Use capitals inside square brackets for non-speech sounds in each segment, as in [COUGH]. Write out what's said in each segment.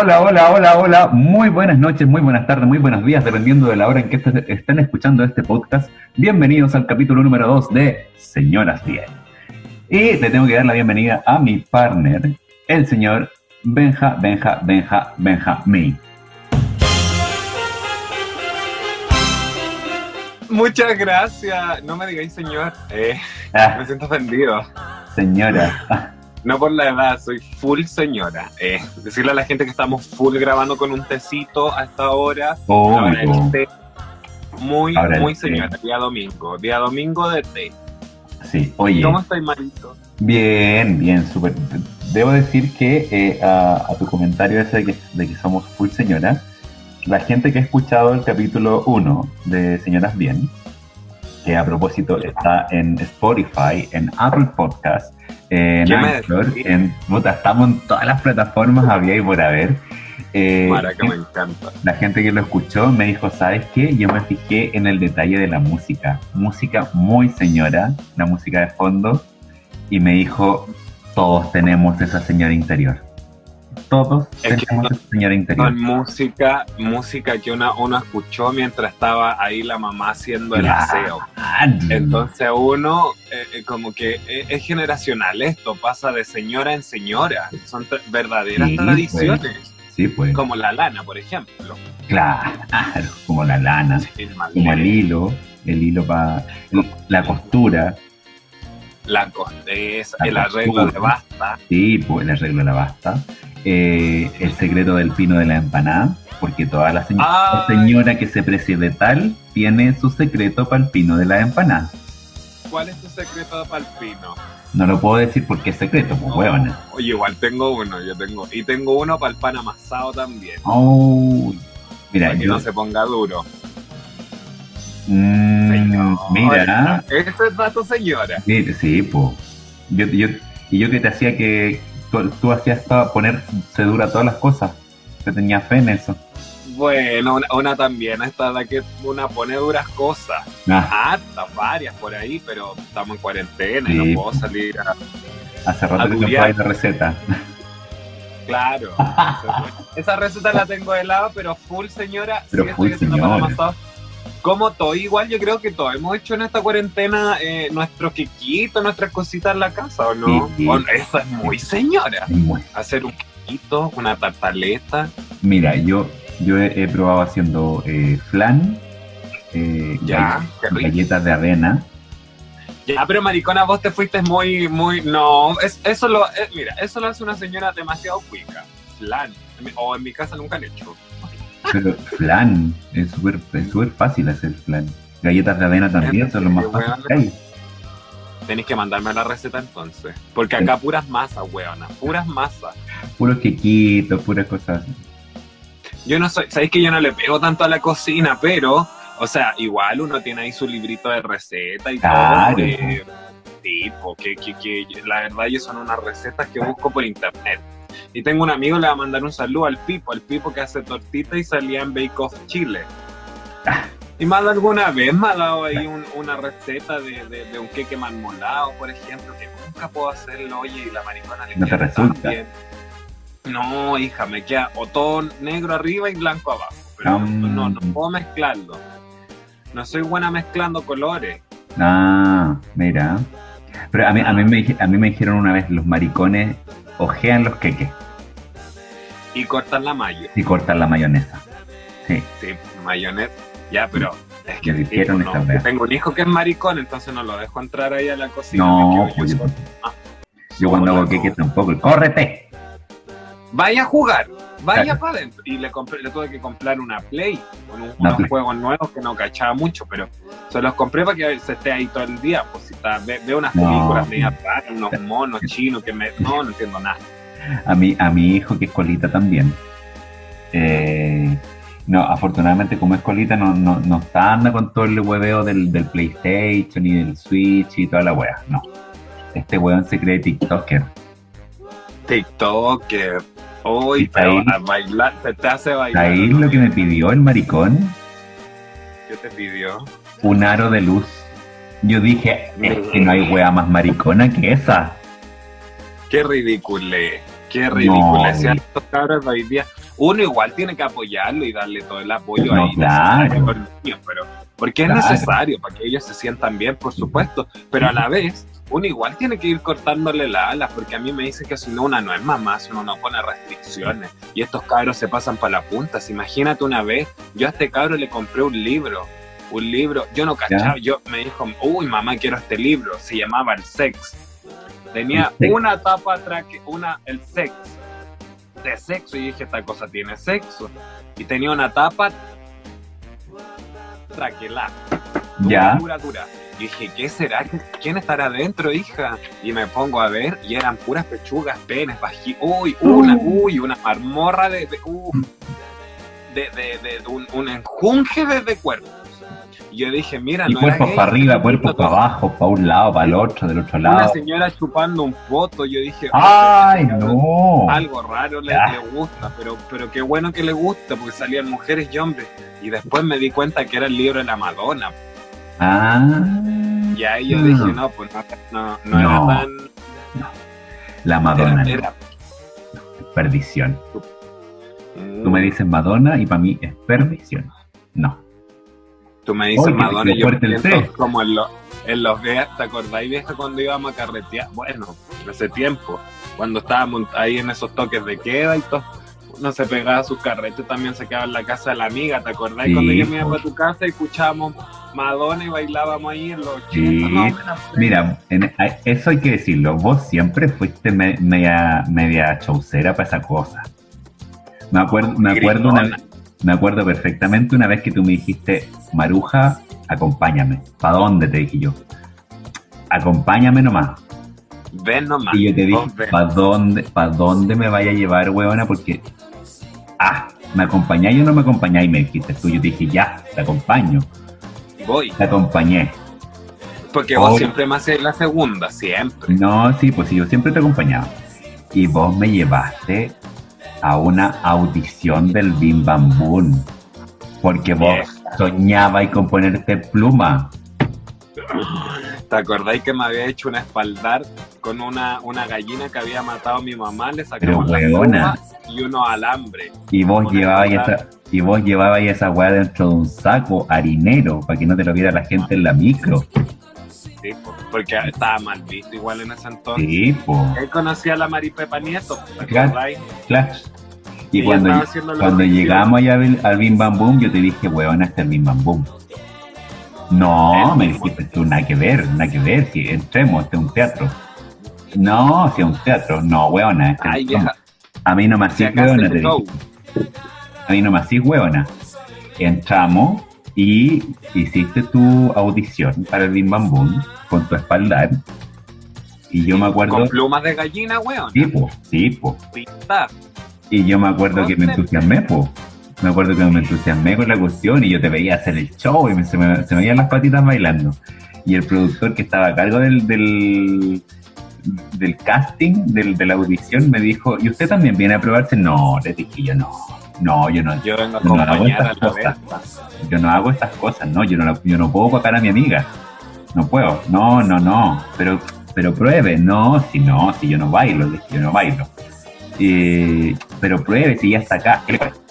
Hola, hola, hola, hola. Muy buenas noches, muy buenas tardes, muy buenos días, dependiendo de la hora en que est- estén escuchando este podcast. Bienvenidos al capítulo número 2 de Señoras Bien. Y le tengo que dar la bienvenida a mi partner, el señor Benja, Benja, Benja, Benja, me. Muchas gracias. No me digáis señor. Eh, Ah, me siento ofendido. señora. No por la edad, soy full señora. Eh, decirle a la gente que estamos full grabando con un tecito a esta hora. Oh, Ahora el té. Muy, Ahora muy té. señora. Día domingo. Día domingo de té. sí, oye. ¿Cómo estáis, Marito? Bien, bien, súper. Debo decir que eh, a, a tu comentario ese de que, de que somos full señora, la gente que ha escuchado el capítulo 1 de Señoras Bien, que a propósito está en Spotify, en Apple Podcast, en ¿Qué me Anchor, en puta, estamos en todas las plataformas había y por haber. Eh, Para que me encanta. la gente que lo escuchó me dijo, ¿sabes qué? Yo me fijé en el detalle de la música. Música muy señora, la música de fondo. Y me dijo, todos tenemos esa señora interior. Todos Es que tenemos no- esa señora interior. Con música, música que uno, uno escuchó mientras estaba ahí la mamá haciendo el aseo. Entonces uno, eh, eh, como que eh, es generacional esto, pasa de señora en señora. Son tra- verdaderas Sí, tradiciones, Sí, pues. como la lana, por ejemplo. Claro, como la lana, como el hilo, el hilo para la costura. la costez, La el arreglo de basta. Sí, pues el arreglo de la basta. Eh, el secreto del pino de la empanada, porque toda la, señ- Ay. señora que se precie de tal tiene su secreto para el pino de la empanada. ¿Cuál es tu secreto de palpino? No lo puedo decir porque es secreto, pues huevona. Oye, igual tengo uno, yo tengo. Y tengo uno para el pan amasado también. Uy. Mira, para que yo. no se ponga duro. Mm, Señora. mira, Ese es dato, señora. sí, sí, pues. Yo, yo, y yo que te hacía que tú, tú hacías para poner dura a todas las cosas. Te tenía fe en eso. Bueno, una, una también, esta la que una pone duras cosas. Ah, hartas, varias por ahí, pero estamos en cuarentena y no puedo salir a... hace rato que no la receta. Claro. [LAUGHS] Esa receta la tengo de lado, pero full señora. Pero full estoy haciendo señora. Como todo, igual yo creo que todos hemos hecho en esta cuarentena eh, nuestro quiquito, nuestras cositas en la casa, ¿o no? Sí. Esa es muy señora. Hacer un quiquito, una tartaleta. Mira, yo, yo he, he probado haciendo eh, flan, eh, Ya, galletas de avena. Ya, pero maricona, vos te fuiste muy, muy... No, es- eso lo... eh, mira, eso lo hace una señora demasiado cuica. Flan. O en mi casa nunca han hecho. Pero flan, es súper es súper fácil hacer flan. Galletas de avena también son lo más fácil weón. que hay. Tenéis que mandarme la receta entonces. Porque acá puras masas, weona. Puras masas. Puros quequitos, puras cosas así. Yo no soy, sabéis que yo no le pego tanto a la cocina, pero, o sea, igual uno tiene ahí su librito de receta y Claro. todo. eh, tipo, que, que, que la verdad yo son unas recetas que busco por internet. Y tengo un amigo, le va a mandar un saludo al Pipo, al Pipo que hace tortita y salía en Bake Off Chile. [LAUGHS] Y más de alguna vez me ha dado ahí un- una receta de, de- de un queque marmolado, por ejemplo, que nunca puedo hacerlo, oye, y la maricona le No te queda tan resulta. bien. No, hija, me queda o todo negro arriba y blanco abajo. Pero Ah. no, no, no puedo mezclarlo. No soy buena mezclando colores. Ah, mira. Pero a mí, a, mí me, a mí me dijeron una vez, los maricones ojean los queques Y cortar la mayo. y cortan la mayonesa. Sí, Sí, mayonesa. Ya, pero es que esta no, vez. tengo un hijo que es maricón, entonces no lo dejo entrar ahí a la cocina. No, pues yo, yo cuando hago Solo, queques tampoco. ¡Córrete! Vaya a jugar, vaya para adentro. Y le, compré, le tuve que comprar una Play con un- unos Play. juegos nuevos que no cachaba mucho, pero se los compré para que se esté ahí todo el día. Pues si está, ve, veo unas No. películas medias raras, unos [LAUGHS] monos chinos que me. No, no entiendo nada. A mi, a mi hijo, que es colita también. Eh, no, afortunadamente, como es colita, no, no, no está anda con todo el hueveo del, del PlayStation y del Switch y toda la wea. No. Este weón se cree TikToker. TikToker. Uy, Está pero ahí. a bailar, se te hace bailar. Ahí ¿no? lo que me pidió el maricón, ¿Qué te pidió? un aro de luz. Yo dije, es que no hay wea más maricona que esa. Qué ridícule. Qué ridículo. No. Si cabros hoy día. uno igual tiene que apoyarlo y darle todo el apoyo No, ahí claro. niños, pero porque es necesario para que ellos se sientan bien, por supuesto, pero a la vez uno igual tiene que ir cortándole las alas, porque a mí me dicen que si no una no es mamá, si uno no pone restricciones y estos cabros se pasan para la punta. Si imagínate una vez, yo a este cabro le compré un libro, un libro, yo no cachaba, yo me dijo, uy mamá quiero este libro, se llamaba El Sex. Tenía El Sex. una tapa atrás, una, el sex, de sexo, y dije, esta cosa tiene sexo. Y tenía una tapa traquelada. Dura, Ya. Dura, dura. Y dije, ¿qué será? ¿Quién estará adentro, hija? Y me pongo a ver y eran puras pechugas, penes, bají. Uy, una, Uh. uy, una marmorra de, de, uh, de, de- de- de un, un enjunje de, cuerpos. Y yo dije, mira, Y no cuerpos para arriba, cuerpos para abajo, para un lado, para el otro, del otro Una lado. señora chupando un poto. Yo dije, ¡Ay, "Oh, no! algo raro le, le gusta, pero, pero qué bueno que le gusta, porque salían mujeres y hombres. Y después me di cuenta que era el libro de la Madonna. Ah, Y ahí yo dije, no, pues no, no, no No. era tan... la Madonna, Era, era- perdición. Mm. Tú me dices Madonna y para mí es perdición. No. Tú me dices Oye, Madonna y yo pienso como en, los en los viajes, ¿te acordáis vieja cuando íbamos a carretear? Bueno, hace tiempo, cuando estábamos ahí en esos toques de queda y todo, uno se pegaba a sus carretes, también se quedaba en la casa de la amiga, ¿te acordáis Sí, cuando yo me iba para tu casa y escuchábamos Madonna y bailábamos ahí en los 80? Sí. más o menos? Mira, en- a- eso hay que decirlo. Vos siempre fuiste me- media, media chaucera para esa cosa. Me acuerdo, me acuerdo una, me acuerdo perfectamente una vez que tú me dijiste, Maruja, acompáñame. ¿Para dónde? Te dije yo. Acompáñame nomás. Ven nomás. Y yo te dije. ¿para dónde, pa dónde me vaya a llevar, huevona? Porque, ah, ¿me acompañáis o no me acompañáis? Me dijiste tú. Yo te dije, ya, te acompaño. Voy. Te acompañé. Porque vos siempre me hacías la segunda, siempre. No, sí, pues sí, yo siempre te acompañaba. Y vos me llevaste a una audición del Bim Bam Boom. Porque vos Vieja. soñabas con ponerte pluma. ¿Te acordáis que me había hecho una espaldar con una, una gallina que había matado a mi mamá? Le sacamos la pluma y unos alambres. Y vos llevabas esa, y vos llevabas esa weá dentro de un saco harinero para que no te lo viera la gente en la micro. Sí, po, porque estaba mal visto igual en ese entonces. Sí, pues. Él conocía a la Maripepa Nieto, ¿te Claro. acordáis? Clash. Y cuando, cuando llegamos allá al, al Bim Bam Boom, yo te dije, weón, este es el Bim Bam Boom. No, me dijiste tú, nada que ver, nada que ver, si entremos, este es un teatro. No, si es un teatro, no, weona. este- Ay, vieja, a mí no me hacís hace te dije. A mí no me hacís weona. Entramos y hiciste tu audición para el Bim Bam Boom con tu espaldar. Y yo me acuerdo, Con plumas de gallina, weón. sí, po, sí, po. Pintar. Y yo me acuerdo que me entusiasmé, po. Me acuerdo que me entusiasmé con la cuestión y yo te veía hacer el show y me- se, me, se me veían las patitas bailando. Y el productor que estaba a cargo del, del, del casting, del, de la audición, me dijo, ¿y usted también viene a probarse? No, le dije yo, no, no, yo no, Yo vengo a yo no hago estas cosas. Yo no hago estas cosas, no, yo no, yo no puedo pagar a mi amiga. No puedo, no, no, no. Pero, pero pruebe, no, si no, si yo no bailo, yo no bailo. Eh, pero pruebe, si ya está acá.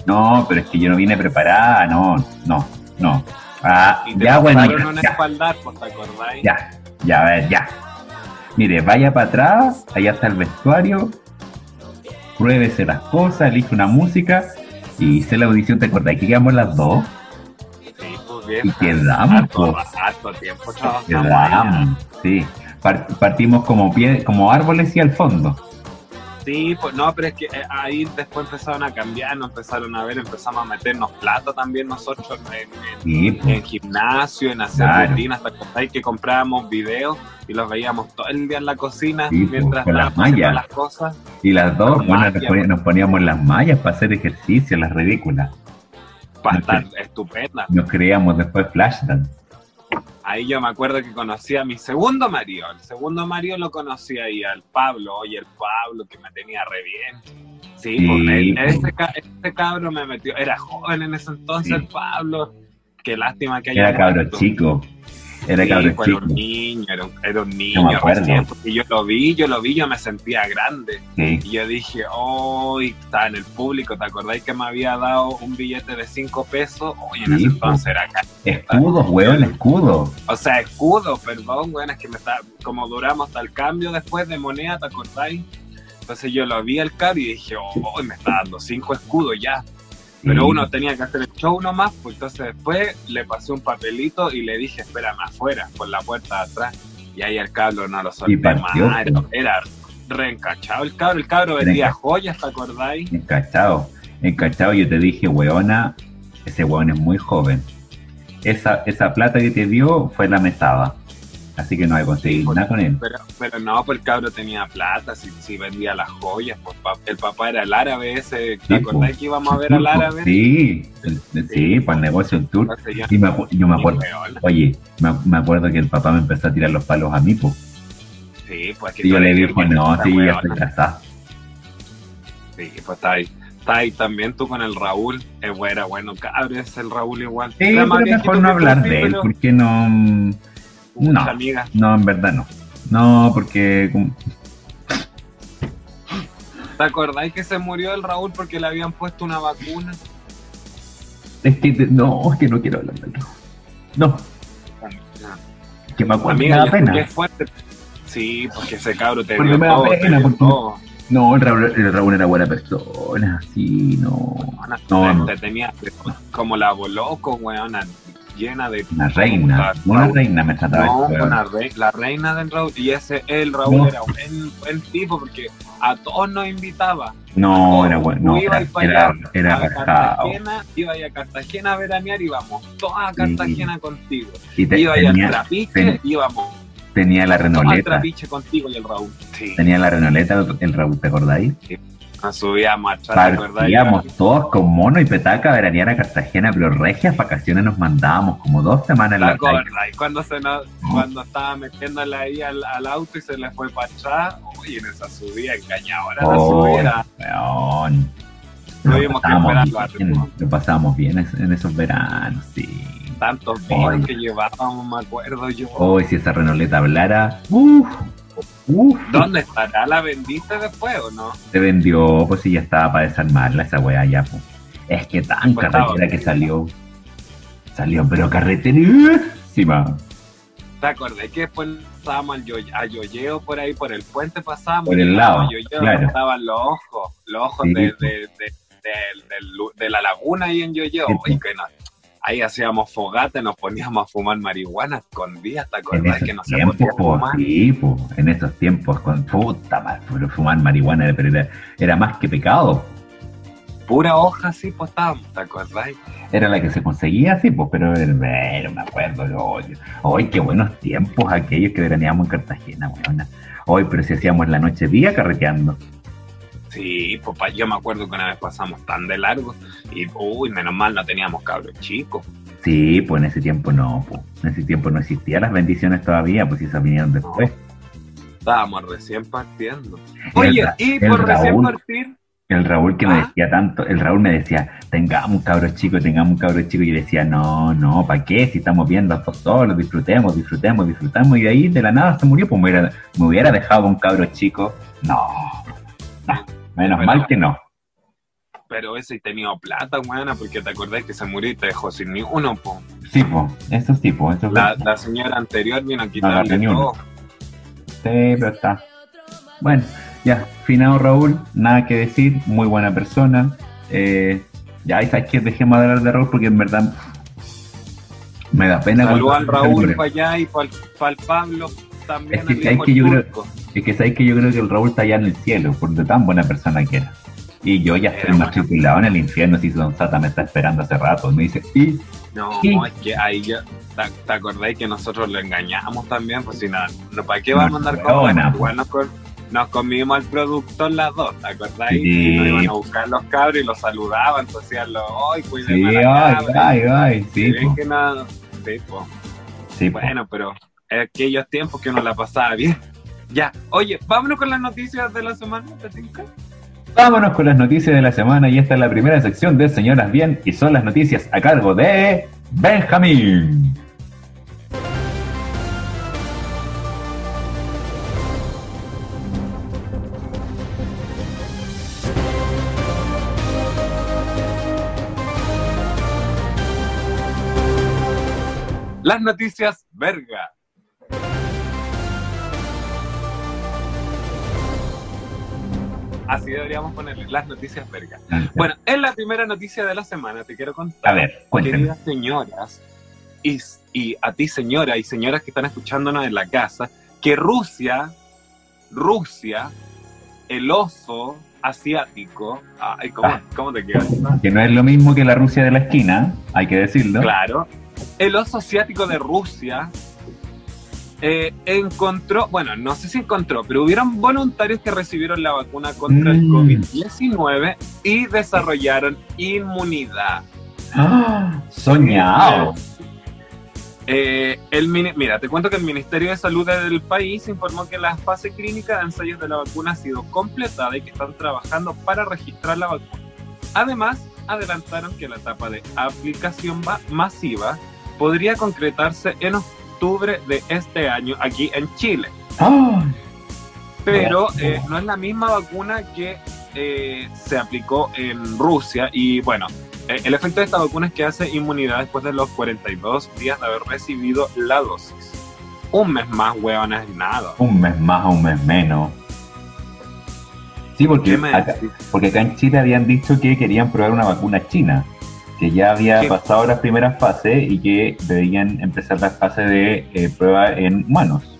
No, pero es que yo no vine preparada, no, no, no. Ah, Y te ya, bueno, ya, una ya, espaldar, pues, ¿te acordáis? ya, ya, a ver, ya. Mire, vaya para atrás, allá está el vestuario, pruébese las cosas, elige una música y hice la audición, ¿te acordás que quedamos las dos? Sí, pues. Y quedamos, Harto, pues. harto tiempo. Quedamos, sí. Par- partimos como pie, como árboles y al fondo. Sí, pues no, pero es que eh, ahí después empezaron a cambiar, nos empezaron a ver, empezamos a meternos plata también nosotros en, en- Sí, pues. en gimnasio, en hacer Claro. rutinas, hasta que que comprábamos videos y los veíamos todo el día en la cocina Sí, pues, mientras con las mallas. las cosas. Y las dos, bueno, nos, poníamos, nos poníamos las mallas para hacer ejercicio, las ridículas. Para estar estupendas. Nos creíamos después Flashdance. Ahí yo me acuerdo que conocí a mi segundo marido. El segundo marido lo conocí ahí, al Pablo. Oye, el Pablo que me tenía re bien. Sí, Sí, pues, él- ese, ca- ese cabro me metió. Era joven en ese entonces Sí. el Pablo. Qué lástima que haya Era cabro muerto. chico. Era Sí, cabrón era un niño, era un, era un niño recién, porque yo lo vi, yo lo vi, yo me sentía grande. Sí. Y yo dije, oh, y estaba en el público, ¿te acordáis que me había dado un billete de 5 pesos? Oye, en Sí, ese po. entonces era acá. Escudos, weón, escudos. O sea, escudo, perdón, bueno, es que me está, como duramos hasta el cambio después de moneda, ¿te acordáis? Entonces yo lo vi al caro y dije, oh, me está dando 5 escudos ya. Pero uno tenía que hacer el show nomás, pues entonces después le pasé un papelito y le dije, espérame afuera, por la puerta de atrás. Y ahí el cabro no lo solté más. era reencachado el cabro. El cabro vendía joyas, ¿te acordáis? Encachado, encachado, yo te dije, weona, ese weón es muy joven. Esa, esa plata que te dio fue la mesada. Así que no hay conseguir Sí, nada con él. Pero, pero no, pues el cabro tenía plata, si, si vendía las joyas, pues el papá era el árabe ese, ¿te Sí, acordáis po. que íbamos a ver al árabe? Sí, el- sí, para el negocio el tour. Entonces Y me yo me acuerdo, oye, me, me acuerdo que el papá me empezó a tirar los palos a mí, pues. Sí, pues que Y yo le dije, no, está sí, ya casado. Sí, pues está ahí. Está ahí también tú con el Raúl. Es bueno, bueno, cabrón, es el Raúl igual. Sí, pero mejor no hablar de él, pero porque no... No, amiga. no, en verdad no. No, porque... ¿Te acordáis que se murió el Raúl porque le habían puesto una vacuna? Es que no, es que no quiero hablar de él. No, que me acuerdo, Amiga, me da pena. qué fuerte. Sí, porque ese cabro te Porque dio me da todo, pena, porque- todo. No, el Raúl, el Raúl era buena persona, sí, no. No, no. Te tenía como la loco, weona, llena de... Una reina, una reina me trataba No, de una re- la reina del Raúl. Y ese, el Raúl No. era un buen, buen tipo porque a todos nos invitaba. No, era bueno, no, Tú ibas era, allá, a. Cartagena, iba a Cartagena a veranear, íbamos todos a Cartagena contigo. Y te- Iba a tenía, trapiche, ten- íbamos tenía la renoleta, trapiche contigo y el Raúl. Sí, tenía la renoleta el, el Raúl, ¿te acordáis? Nos subíamos atrás. Partíamos todos con mono y petaca a veranear a Cartagena, pero regias vacaciones nos mandábamos como dos semanas en ¿Te la playa. acordás? Cuando, se nos, cuando estaba metiéndole ahí al, al auto y se le fue para atrás, uy, en esa subida engañadora la Oh, subida. weón. Lo Tuvimos que bien, lo pasábamos bien en esos veranos, sí. Tantos vinos que llevábamos, me acuerdo yo. Hoy si esa renoleta hablara, uff, uff, ¿Dónde estará? ¿La vendiste después o no? se vendió, pues si ya estaba para desarmarla esa weá ya, pues. Es que tan Pues carretera estaba. que salió. Salió, pero carreterísima. ¿Te acordás que después yo- a Yoyeo por ahí, por el puente pasábamos? Por el lado, Yoyeo claro. estaban los ojos, los ojos Sí. de, la laguna ahí en Yoyeo. Sí, Y que nos- ahí hacíamos fogata, nos poníamos a fumar marihuana escondidas, ¿te esos que no se tiempos, podía fumar? sí, pues, en esos tiempos, con puta madre, pero fumar marihuana pero era, era más que pecado. Pura hoja así, pues estábamos, ¿te acordás? Era la que se conseguía, sí, pues, pero, pero me acuerdo, yo, hoy qué buenos tiempos aquellos que veraneamos en Cartagena, weona. Hoy, pero si hacíamos la noche día carreteando. Sí, pues pa- yo me acuerdo que una vez pasamos tan de largo y, uy, menos mal no teníamos cabros chicos. Sí, pues en ese tiempo no, pues, en ese tiempo no existían las bendiciones todavía, pues si esas vinieron después. Estábamos recién partiendo. Oye, y por recién partir, El Raúl que me Ah. decía tanto, el Raúl me decía, tengamos un cabro chico, tengamos un cabro chico, y yo decía, no, no, ¿para qué? Si estamos viendo a todos solos, disfrutemos, disfrutemos, disfrutemos, y de ahí de la nada se murió, pues me hubiera, me hubiera dejado un cabro chico, no, no, menos Pero- mal que no. pero ese tenía plata, buena, porque te acordás que se murió y te dejó sin ni uno, po. Sí, pues, eso sí, eso La, sí, la señora anterior vino a quitarle uno. todo. pero está. Bueno, ya, finado Raúl, nada que decir, muy buena persona. Eh, ya, sabes que dejemos de hablar de Raúl porque en verdad me da pena. Saludos al Raúl para allá y para el Pablo también. Es que hijo que yo creo-. Es que sabéis que yo creo que el Raúl está allá en el cielo, por de tan buena persona que era. Y yo ya estoy matriculado en el infierno, si Don Sata me está esperando hace rato. Me dice, y No, Sí. es que ahí ya. ¿Te, te acordáis que nosotros lo engañamos también? Pues si nada, no, ¿para qué vamos a andar con cosas? po. Igual nos, comimos al productor las dos, ¿te acordáis? Sí. Nos iban a buscar los cabros y los saludaban, entonces decían, ¡ay, sí, cuídenme ay, la cabra! ay, ay, sí, Y ven po, que nada, sí, po. sí, po. Bueno, pero eh, aquellos tiempos que uno la pasaba bien. Ya, oye, vámonos con las noticias de la semana, Patinka. Vámonos con las noticias de la semana y esta es la primera sección de Señoras Bien y son las noticias a cargo de Benjamín. Las noticias verga. Así deberíamos ponerle las noticias verga. Bueno, es la primera noticia de la semana, te quiero contar. A ver, cuéntame. Queridas señoras, y, y a ti señora y señoras que están escuchándonos en la casa, que Rusia, Rusia, el oso asiático, ay, ¿cómo, Ah. cómo te quedas? Que no es lo mismo que la Rusia de la esquina, hay que decirlo. Claro. El oso asiático de Rusia eh, encontró, bueno, no sé si encontró, pero hubieron voluntarios que recibieron la vacuna contra el Mm. COVID-19 y desarrollaron inmunidad. ¡Ah! Soñado. Eh, el Mira, te cuento que el Ministerio de Salud del país informó que la fase clínica de ensayos de la vacuna ha sido completada y que están trabajando para registrar la vacuna. Además, adelantaron que la etapa de aplicación va- masiva podría concretarse en octubre de este año aquí en Chile. Pero eh, no es la misma vacuna que eh, se aplicó en Rusia y bueno, eh, el efecto de esta vacuna es que hace inmunidad después de los 42 días de haber recibido la dosis. Un mes más, weón, es nada. Un mes más o un mes menos. Sí, porque porque acá en Chile habían dicho que querían probar una vacuna china, que ya había pasado las primeras fases y que debían empezar la fase de eh, prueba en humanos.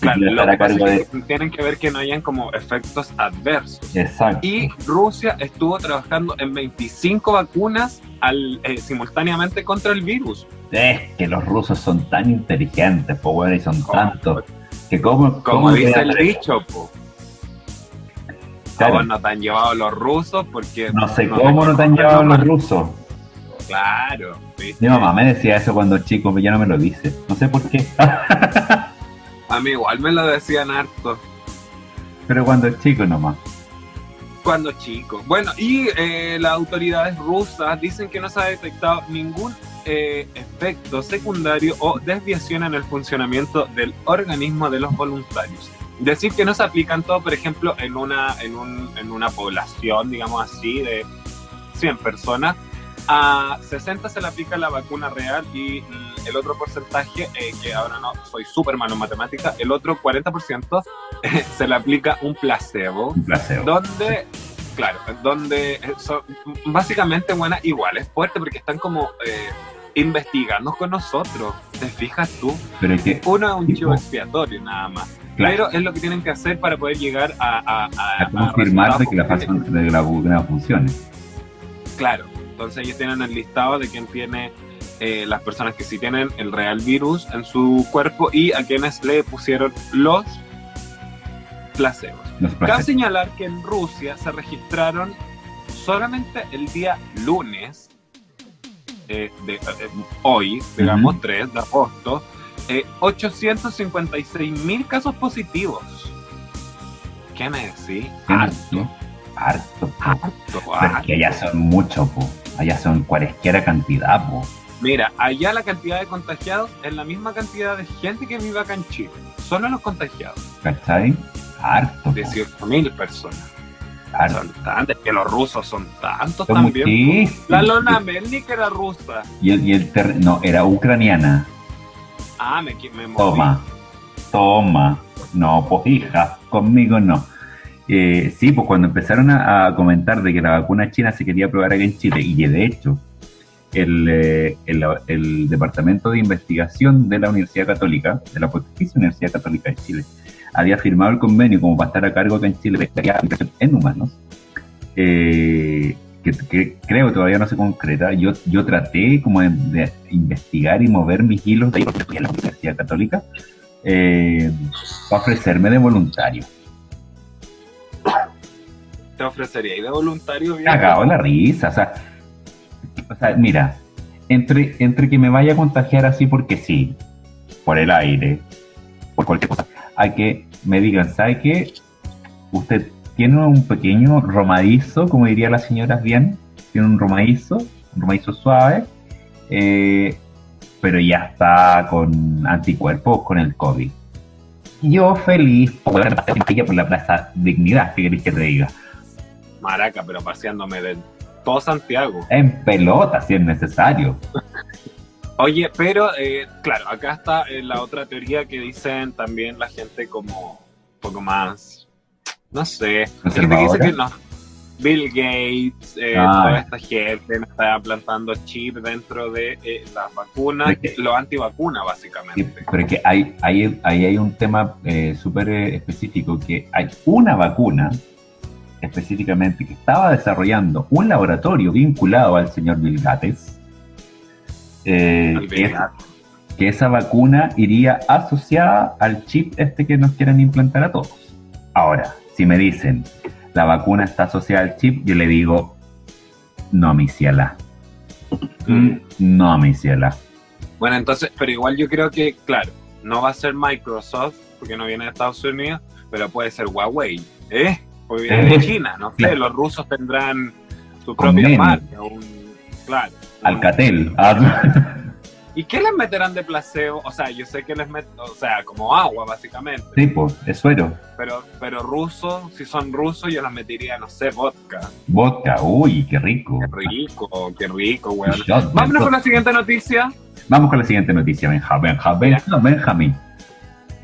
Claro, lo que pasa cargo es que tienen que ver que no hayan como efectos adversos. Exacto. Y Rusia estuvo trabajando en 25 vacunas al, eh, simultáneamente contra el virus. Es que los rusos son tan inteligentes, po, weón, y son ¿Cómo? tantos. Que cómo, Como cómo dice el dicho, po. Claro. Vos no te han llevado los rusos porque... No sé cómo no te han llevado los rusos. Claro. ¿viste? Mi mamá me decía eso cuando chico, pero ya no me lo dice. No sé por qué. [LAUGHS] A mí igual me lo decían harto pero cuando chico nomás. cuando chico. Bueno, y eh, las autoridades rusas dicen que no se ha detectado ningún eh, efecto secundario o desviación en el funcionamiento del organismo de los voluntarios. Decir que no se aplican todo, por ejemplo, en una, en, un- en una población, digamos así, de 100 personas, a 60 se le aplica la vacuna real y mm, el otro porcentaje, eh, que ahora no soy súper malo en matemática, el otro 40% [LAUGHS] eh, se le aplica un placebo, Un placer. donde, claro, donde eh, son básicamente buena igual, es fuerte porque están como eh, investigando con nosotros, ¿te fijas tú? Pero que, Uno es un chivo expiatorio nada más, claro, pero es lo que tienen que hacer para poder llegar a... a, a- a confirmar de que la, de que la vacuna funcione. Claro, entonces ellos tienen el listado de quién tiene eh, las personas que sí tienen el real virus en su cuerpo y a quienes le pusieron los placebos. Los Cabe señalar que en Rusia se registraron solamente el día lunes, eh, de, eh, hoy, digamos, 3 de agosto, eh, 856 mil casos positivos. ¿Qué me decís? Harto. Harto. Harto, es harto. que allá son muchos, po. Allá son cualesquiera cantidad, po. Mira, allá la cantidad de contagiados es la misma cantidad de gente que vive acá en Chile. Solo los contagiados. ¿Cachai? Harto. po. 18 mil personas. Harto. Son tantos, que los rusos son tantos Son también. La Lona Melnik era rusa. Y el, y el ter- no, era ucraniana. Ah, me, me moví. Toma, toma. No, pues hija, conmigo no. Eh, sí, pues cuando empezaron a, comentar de que la vacuna china se quería probar aquí en Chile, y de hecho el, eh, el, Departamento de Investigación de la Universidad Católica, de la Pontificia Universidad Católica de Chile, había firmado el convenio como para estar a cargo acá en Chile en humanos, eh, que, creo todavía no se concreta. Yo, yo traté como de, investigar y mover mis hilos de ahí porque en la Universidad Católica eh, para ofrecerme de voluntario. Te ofrecería y de voluntario bien. Cagado la risa, o sea, o sea, mira, entre, entre que me vaya a contagiar así porque sí, por el aire, por cualquier cosa, a que me digan, ¿sabe qué? Usted tiene un pequeño romadizo, como diría la señora bien, tiene un romadizo, un romadizo suave, eh, pero ya está con anticuerpos con el COVID. Yo feliz por la Plaza Dignidad, ¿qué queréis que te diga? Maraca, pero paseándome de todo Santiago. En pelota, si es necesario. Oye, pero eh, claro, acá está eh, la otra teoría que dicen también la gente como un poco más, no sé, gente que dice que no. Bill Gates, eh, Ah. toda esta gente está plantando chip dentro de eh, las vacunas, que- los antivacunas Sí, básicamente. pero es que hay, hay, ahí hay un tema eh, súper eh, específico, que hay una vacuna específicamente que estaba desarrollando un laboratorio vinculado al señor Bill Gates, eh, que, Gates. que esa vacuna iría asociada al chip este que nos quieren implantar a todos. Ahora, si me dicen, la vacuna está asociada al chip, yo le digo, no, mi ciela. Mm, No, mi ciela. Bueno, entonces, pero igual yo creo que, claro, no va a ser Microsoft, porque no viene de Estados Unidos, pero puede ser Huawei, ¿eh? Porque de China, no sé, los rusos tendrán su propia marca, un, claro. Alcatel. Ah, [LAUGHS] ¿Y qué les meterán de placebo? O sea, yo sé que les meten, o sea, como agua, básicamente. sí, pues, es suero. Pero, pero rusos, si son rusos, yo les metería, no sé, vodka. Vodka, uy, qué rico. Qué rico, qué rico, weón. Vámonos con la siguiente noticia. Vamos con la siguiente noticia, Benja, Benja, Benja, Benjamín.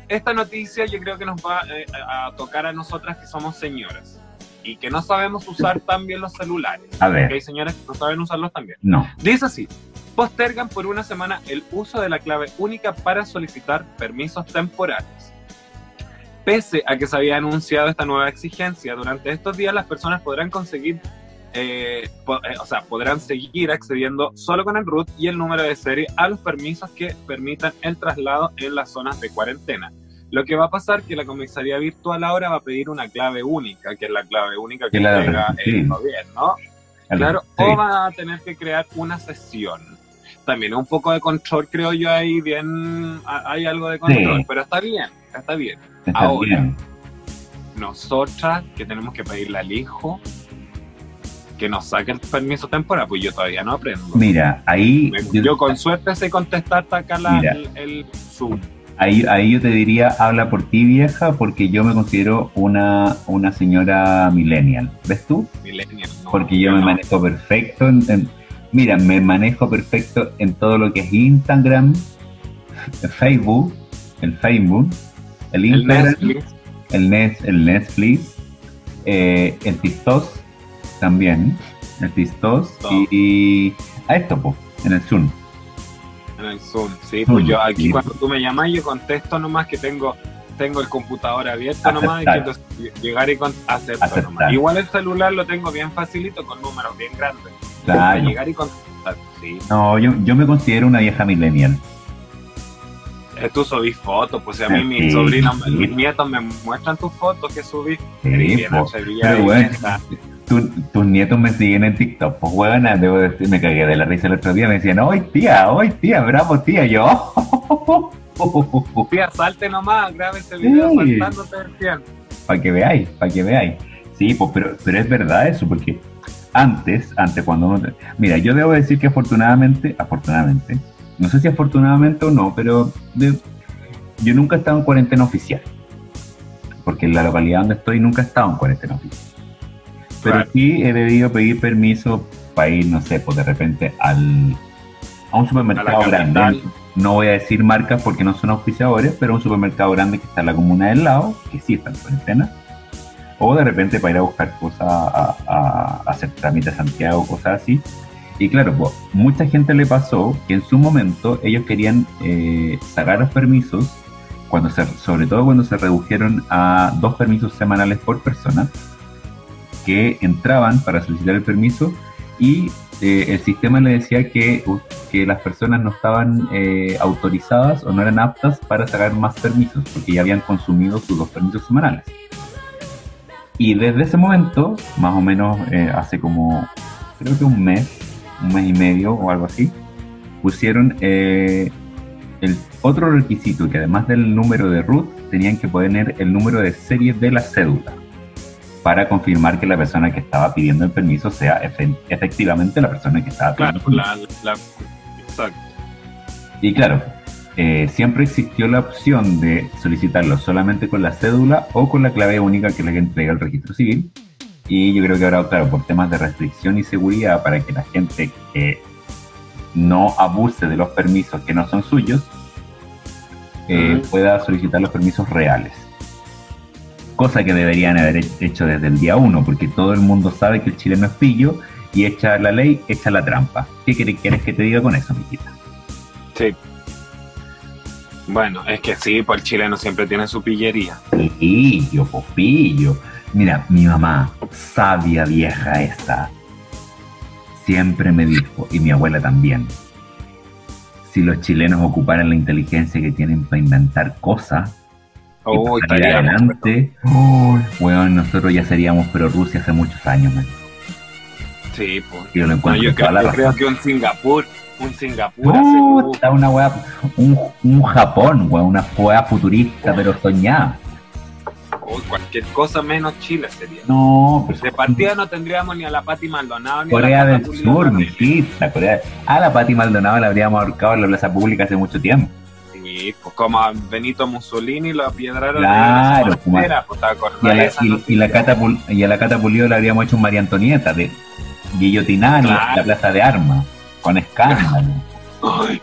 Esta noticia yo creo que nos va eh, a tocar a nosotras que somos señoras y que no sabemos usar tan bien los celulares. A Porque hay ver, señoras que no saben usarlos también. no. Dice así, postergan por una semana el uso de la clave única para solicitar permisos temporales. Pese a que se había anunciado esta nueva exigencia, durante estos días las personas podrán conseguir, eh, eh, o sea, podrán seguir accediendo solo con el root y el número de serie a los permisos que permitan el traslado en las zonas de cuarentena. Lo que va a pasar que la comisaría virtual ahora va a pedir una clave única, que es la clave única que Que la- entrega sí. el gobierno. Claro, Sí. o van a tener que crear una sesión. También un poco de control, creo yo, ahí bien, hay algo de control, Sí. pero está bien, está bien. Está ahora. bien. Nosotras que tenemos que pedirle al hijo que nos saque el permiso temporal, pues yo todavía no aprendo. Mira, ahí Me- yo, yo con suerte sé contestar acá la- Mira. el, el Zoom. ahí, ahí yo te diría, habla por ti, vieja, porque yo me considero una, una señora millennial. ¿Ves tú? Millennial, no, Porque yo me no. manejo perfecto. En, en- mira, me manejo perfecto en todo lo que es Instagram, Facebook, el Facebook, el El Instagram, Netflix, el, Nes, el Netflix, eh, el TikTok también, el TikTok Todo. y, y a esto, pues, en el Zoom. en el Zoom, sí, pues yo aquí sí. cuando tú me llamas yo contesto nomás que tengo tengo el computador abierto nomás y que llegar y con, acepto Aceptar. nomás. Igual el celular lo tengo bien facilito con números bien grandes. Claro. Llegar y contestar, sí. No, yo, yo me considero una vieja millennial. Eh, Tú subís fotos, pues a mí Sí, mis sobrinos, sí. mis nietos me muestran tus fotos que subí. Sí, po. Pero bueno, tu- tus nietos me siguen en TikTok. Pues huevona, debo decir, me cagué de la risa el otro día. Me decían, hoy tía, hoy tía, bravo tía. Yo, Tía, salte nomás, grabe ese video Sí. saltándote del tiempo. para que veáis, para que veáis. Sí, pues, pero, pero es verdad eso, porque antes, antes cuando uno... Mira, yo debo decir que afortunadamente, afortunadamente, no sé si afortunadamente o no, pero de- yo nunca he estado en cuarentena oficial. Porque en la localidad donde estoy nunca he estado en cuarentena oficial. Pero sí he debido pedir permiso para ir, no sé, pues de repente al, a un supermercado A grande. No voy a decir marcas porque no son auspiciadores, pero un supermercado grande que está en la comuna del lado, que sí está en cuarentena. O de repente para ir a buscar cosas, a, a- a hacer trámites a Santiago, cosas así. Y claro, pues, mucha gente le pasó que en su momento ellos querían eh, sacar los permisos, cuando se, sobre todo cuando se redujeron a dos permisos semanales por persona, que entraban para solicitar el permiso y eh, el sistema le decía que, que las personas no estaban eh, autorizadas o no eran aptas para sacar más permisos porque ya habían consumido sus dos permisos semanales. Y desde ese momento, más o menos eh, hace como, creo que un mes, un mes y medio o algo así, pusieron eh, el otro requisito que además del número de root, tenían que poner el número de serie de la cédula para confirmar que la persona que estaba pidiendo el permiso sea efe- efectivamente la persona que estaba pidiendo Claro, el permiso. la, la- exacto. Y claro, eh, siempre existió la opción de solicitarlo solamente con la cédula o con la clave única que le entrega el registro civil. Y yo creo que ahora, claro, por temas de restricción y seguridad, para que la gente que no abuse de los permisos que no son suyos, eh, pueda solicitar los permisos reales. Cosa que deberían haber hecho desde el día uno, porque todo el mundo sabe que el chileno es pillo y echa la ley, echa la trampa. ¿Qué quieres que te diga con eso, Miquita? Sí. Bueno, es que sí, pues el chileno siempre tiene su pillería. Pillo, pues pillo. Mira, mi mamá, sabia vieja esta, siempre me dijo, y mi abuela también, si los chilenos ocuparan la inteligencia que tienen para inventar cosas, oh, y para adelante, bueno, nosotros ya seríamos pero Rusia hace muchos años. Sí, pues. Yo, lo encuentro yo, creo, que un Singapur, un Singapur Está una wea, un, un Japón, una wea futurista, pero soñada cualquier cosa menos Chile sería. No, pues. De partida no tendríamos ni a la Pati Maldonado ni Corea a la del Sur, mijita. Corea. A la Pati Maldonado la habríamos ahorcado en la plaza pública hace mucho tiempo. Sí, pues como a Benito Mussolini lo apiedraron claro, de la pues, y, a la, y, y, la Cata, y a la Cata Pulido le habríamos hecho un María Antonieta de guillotinar en la plaza de armas, con escándalo.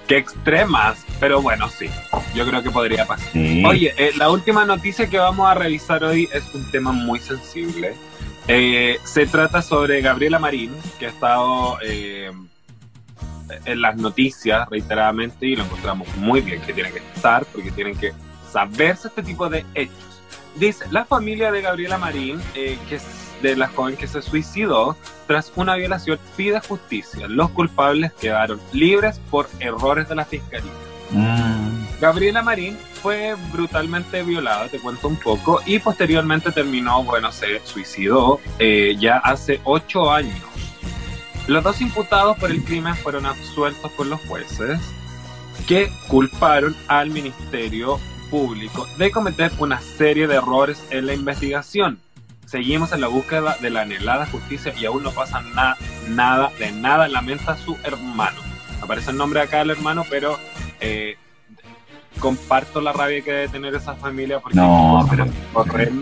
qué extremas. Pero bueno, sí, yo creo que podría pasar. Oye, eh, la última noticia que vamos a revisar hoy es un tema muy sensible. Eh, se trata sobre Gabriela Marín, que ha estado eh, en las noticias reiteradamente y lo encontramos muy bien que tiene que estar porque tienen que saberse este tipo de hechos. Dice, la familia de Gabriela Marín, que es de la joven que se suicidó tras una violación pide justicia. Los culpables quedaron libres por errores de la fiscalía. Mm. Gabriela Marín fue brutalmente violada, te cuento un poco, y posteriormente terminó, bueno, se suicidó eh, ya hace ocho años. Los dos imputados por el crimen fueron absueltos por los jueces que culparon al Ministerio Público de cometer una serie de errores en la investigación Seguimos en la búsqueda de la anhelada justicia y aún no pasa nada, nada, de nada, lamenta su hermano. Aparece el nombre acá del hermano, pero eh, comparto la rabia que debe tener esa familia porque no, pero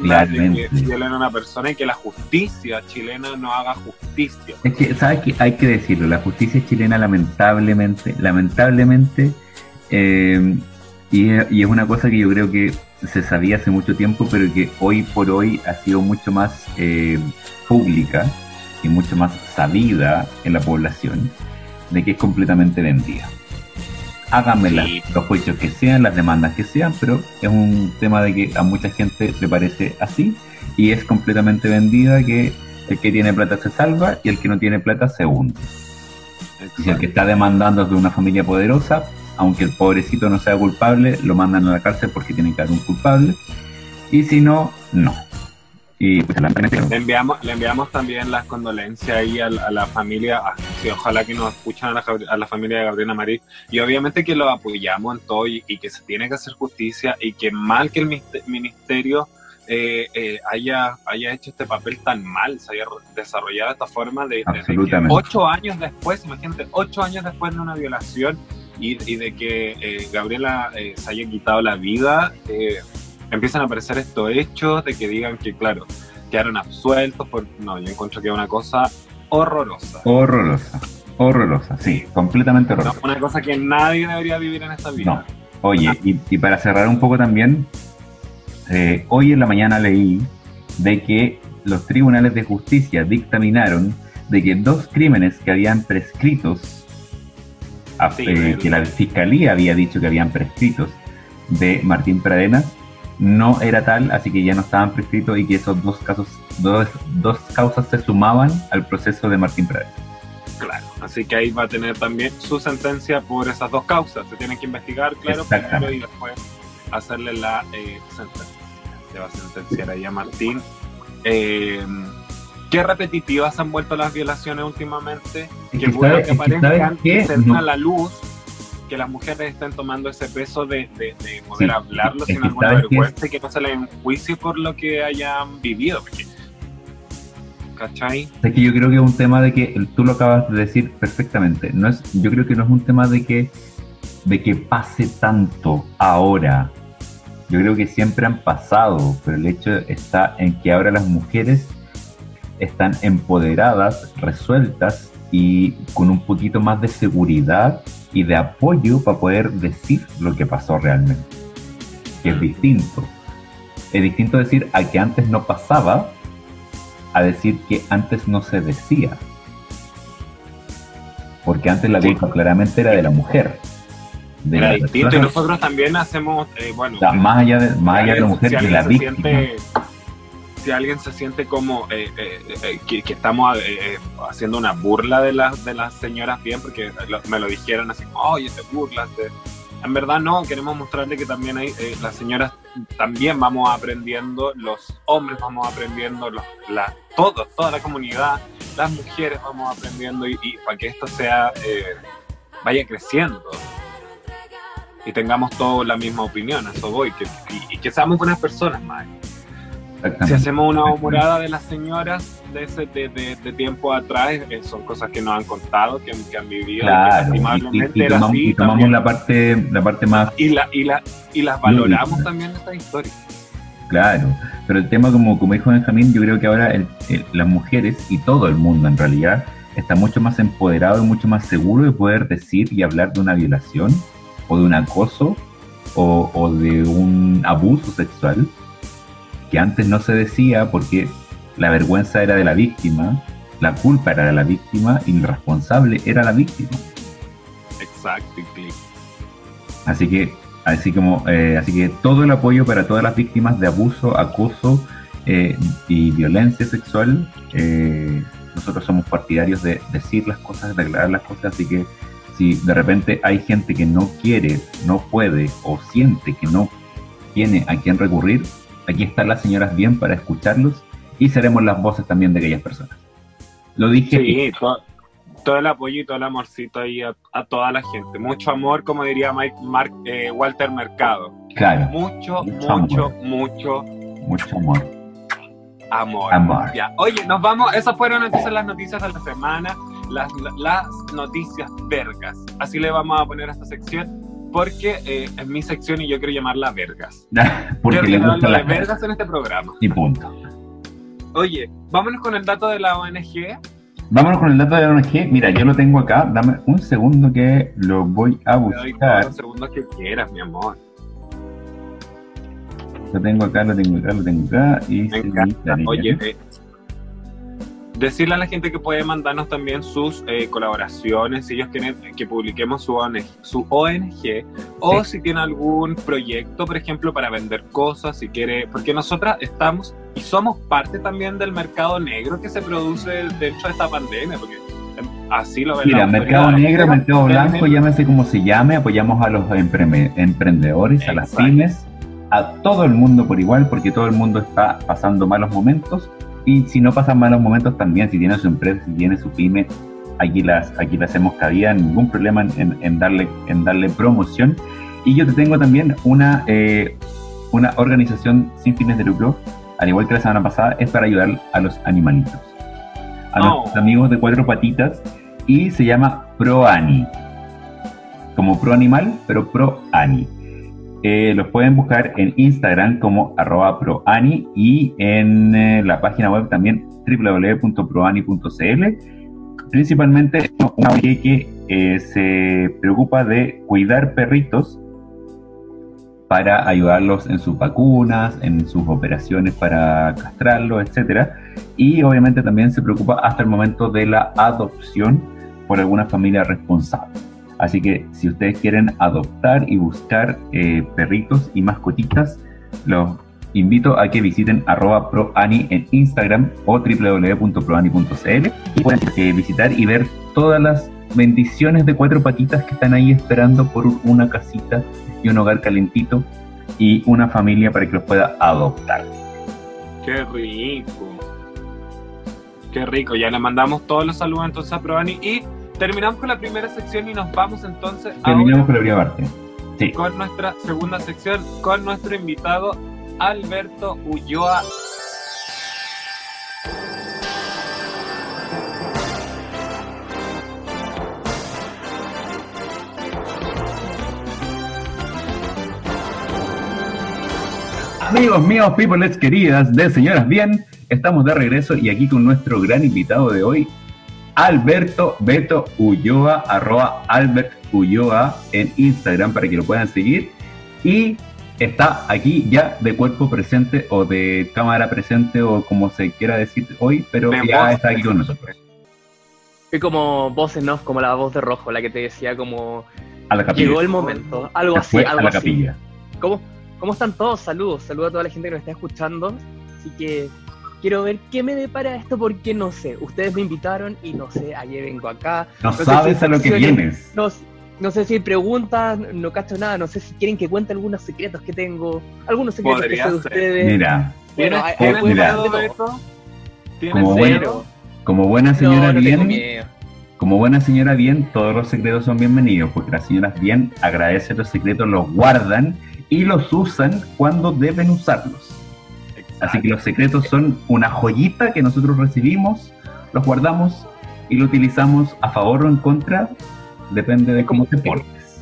claramente. que violen a una persona y que la justicia chilena no haga justicia. Es que, ¿sabes qué? Hay que decirlo, la justicia chilena lamentablemente, lamentablemente, eh, y, y, es una cosa que yo creo que se sabía hace mucho tiempo, pero que hoy por hoy ha sido mucho más eh, pública y mucho más sabida en la población de que es completamente vendida. Háganme los juicios que sean, las demandas que sean, pero es un tema de que a mucha gente le parece así y es completamente vendida que el que tiene plata se salva y el que no tiene plata se hunde. Y si el que está demandando es de una familia poderosa, aunque el pobrecito no sea culpable, lo mandan a la cárcel porque tiene que haber un culpable, y si no, no. Y pues, le, enviamos, le enviamos también las condolencias ahí a, la familia, ojalá que nos escuchen a la, familia de Gabriela Marí, y obviamente que lo apoyamos en todo y, que se tiene que hacer justicia y que mal que el ministerio eh, eh, haya, haya hecho este papel tan mal, se haya desarrollado de esta forma de, de, ocho años después, imagínate, ocho años después de una violación, y, de que eh, Gabriela eh, se haya quitado la vida, eh, empiezan a aparecer estos hechos de que digan que, claro, quedaron absueltos. Por... No, yo encuentro que es una cosa horrorosa. Horrorosa, horrorosa, sí, completamente horrorosa. una cosa que nadie debería vivir en esta vida. No. Oye, y, y, para cerrar un poco también, hoy en la mañana leí de que los tribunales de justicia dictaminaron de que dos crímenes que habían prescritos eh, que la fiscalía había dicho que habían prescritos de Martín Pradena no era tal, así que ya no estaban prescritos y que esos dos casos, dos, dos causas se sumaban al proceso de Martín Pradena. Claro, así que ahí va a tener también su sentencia por esas dos causas. Se tienen que investigar, claro, primero y después hacerle la eh, sentencia. Se va a sentenciar ahí a Martín. Eh, qué repetitivas han vuelto las violaciones últimamente, que, bueno que parezcan que se a la luz, que las mujeres estén tomando ese peso de, poder hablarlo sin alguna vergüenza y que no se les juicio por lo que hayan vivido. ¿Cachai? Es que yo creo que es un tema de que, tú lo acabas de decir perfectamente, no es, yo creo que no es un tema de que, de que pase tanto ahora, yo creo que siempre han pasado, pero el hecho está en que ahora las mujeres están empoderadas, resueltas y con un poquito más de seguridad y de apoyo para poder decir lo que pasó realmente. Que es distinto. Es distinto decir a que antes no pasaba a decir que antes no se decía. Porque antes la culpa claramente era de la mujer. De era distinto y nosotros también hacemos, eh, bueno, más allá de, más allá de la mujer que la víctima si alguien se siente como eh, eh, eh, que, estamos haciendo una burla de las de las señoras bien, porque me lo dijeron así, oye, te burlas. En verdad no, queremos mostrarle que también hay, las señoras también vamos aprendiendo, los hombres vamos aprendiendo, los, la, todos, toda la comunidad, las mujeres vamos aprendiendo y, para que esto sea, vaya creciendo y tengamos todos la misma opinión, eso voy, que, y, y que seamos buenas personas, más. Si hacemos una morada de las señoras de ese de, tiempo atrás, eh, son cosas que nos han contado, que, han vivido. Claro, y, tomamos, la parte, la parte más... Y, la, y, la, y las valoramos también esta historia. Claro, pero el tema, como, como dijo Benjamín, yo creo que ahora las mujeres y todo el mundo en realidad está mucho más empoderado y mucho más seguro de poder decir y hablar de una violación o de un acoso o, o de un abuso sexual antes no se decía porque la vergüenza era de la víctima, la culpa era de la víctima y el responsable era la víctima. Exacto. Así que, así como, eh, así que todo el apoyo para todas las víctimas de abuso, acoso eh, y violencia sexual. Eh, nosotros somos partidarios de decir las cosas, de aclarar las cosas, así que si de repente hay gente que no quiere, no puede o siente que no tiene a quién recurrir, Aquí están las señoras bien para escucharlos y seremos las voces también de aquellas personas. Lo dije. Sí, todo, el apoyo y todo el amorcito ahí a, toda la gente. Mucho amor, como diría Mike, Mark, eh, Walter Mercado. Claro. Mucho, mucho, mucho, mucho. amor. Amor. Amor. Ya. Oye, nos vamos. Esas fueron entonces las noticias de la semana. Las, las noticias vergas. Así le vamos a poner a esta sección porque eh, es mi sección y yo quiero llamarla Vergas. [LAUGHS] porque le gusta la Vergas en este programa. Y punto. Oye, vámonos con el dato de la ONG. Vámonos con el dato de la ONG. Mira, yo lo tengo acá. Dame un segundo que lo voy a buscar. Un segundo que quieras, mi amor. Lo tengo acá, lo tengo acá, lo tengo acá. Y Oye, eh, decirle a la gente que puede mandarnos también sus eh, colaboraciones, si ellos quieren que publiquemos su ONG, su ONG o si tiene algún proyecto, por ejemplo, para vender cosas, si quiere, porque nosotras estamos y somos parte también del mercado negro que se produce dentro de esta pandemia, porque em, así lo ven. Mira, mercado negro, mercado blanco, llámese como se llame, apoyamos a los emprendedores, a las pymes, a todo el mundo por igual, porque todo el mundo está pasando malos momentos y si no pasan malos momentos también, si tiene su empresa, si tiene su pyme, aquí las, aquí las hacemos cabida, ningún problema en, en, darle, en darle promoción. Y yo te tengo también una, eh, una organización sin fines de lucro, al igual que la semana pasada, es para ayudar a los animalitos, a nuestros oh. amigos de cuatro patitas, y se llama ProAni, como pro animal, pero ProAni. Eh, los pueden buscar en Instagram como arroba proani y en eh, la página web también www.proani.cl. Principalmente una que eh, se preocupa de cuidar perritos para ayudarlos en sus vacunas, en sus operaciones para castrarlos, etcétera. Y obviamente también se preocupa hasta el momento de la adopción por alguna familia responsable. Así que si ustedes quieren adoptar y buscar eh, perritos y mascotitas, los invito a que visiten arroba proani en Instagram o www.proani.cl y pueden eh, visitar y ver todas las bendiciones de cuatro patitas que están ahí esperando por una casita y un hogar calentito y una familia para que los pueda adoptar. Qué rico. Qué rico. Ya le mandamos todos los saludos entonces a Proani y terminamos con la primera sección y nos vamos entonces Terminamos con la primera parte. Sí. Con nuestra segunda sección, con nuestro invitado Alberto Ulloa. Amigos míos, peoples queridas de Señoras Bien, estamos de regreso y aquí con nuestro gran invitado de hoy, Alberto Beto Ulloa, arroba Albert Ulloa en Instagram para que lo puedan seguir. Y está aquí ya de cuerpo presente o de cámara presente o como se quiera decir hoy, pero De ya está aquí con nosotros. Fue como voz en off, como la voz de rojo, la que te decía como A la capilla. llegó el momento, algo así, a algo la así. capilla. ¿Cómo, ¿Cómo están todos? Saludos, saludos a toda la gente que nos está escuchando. Así que quiero ver qué me depara esto porque no sé. Ustedes me invitaron y no sé, ayer vengo acá. No, sabes si a lo que vienes. No, no sé si hay preguntas, no cacho nada, no sé si quieren que cuente algunos secretos que tengo, algunos secretos que sé de ustedes. Mira, Bueno, ¿Tienes hay- mira. Como cero? bueno. como buena señora no bien, como buena señora bien, todos los secretos son bienvenidos, porque las señoras bien agradecen los secretos, los guardan y los usan cuando deben usarlos. Así que los secretos son una joyita que nosotros recibimos, los guardamos y lo utilizamos a favor o en contra, depende de cómo te portes.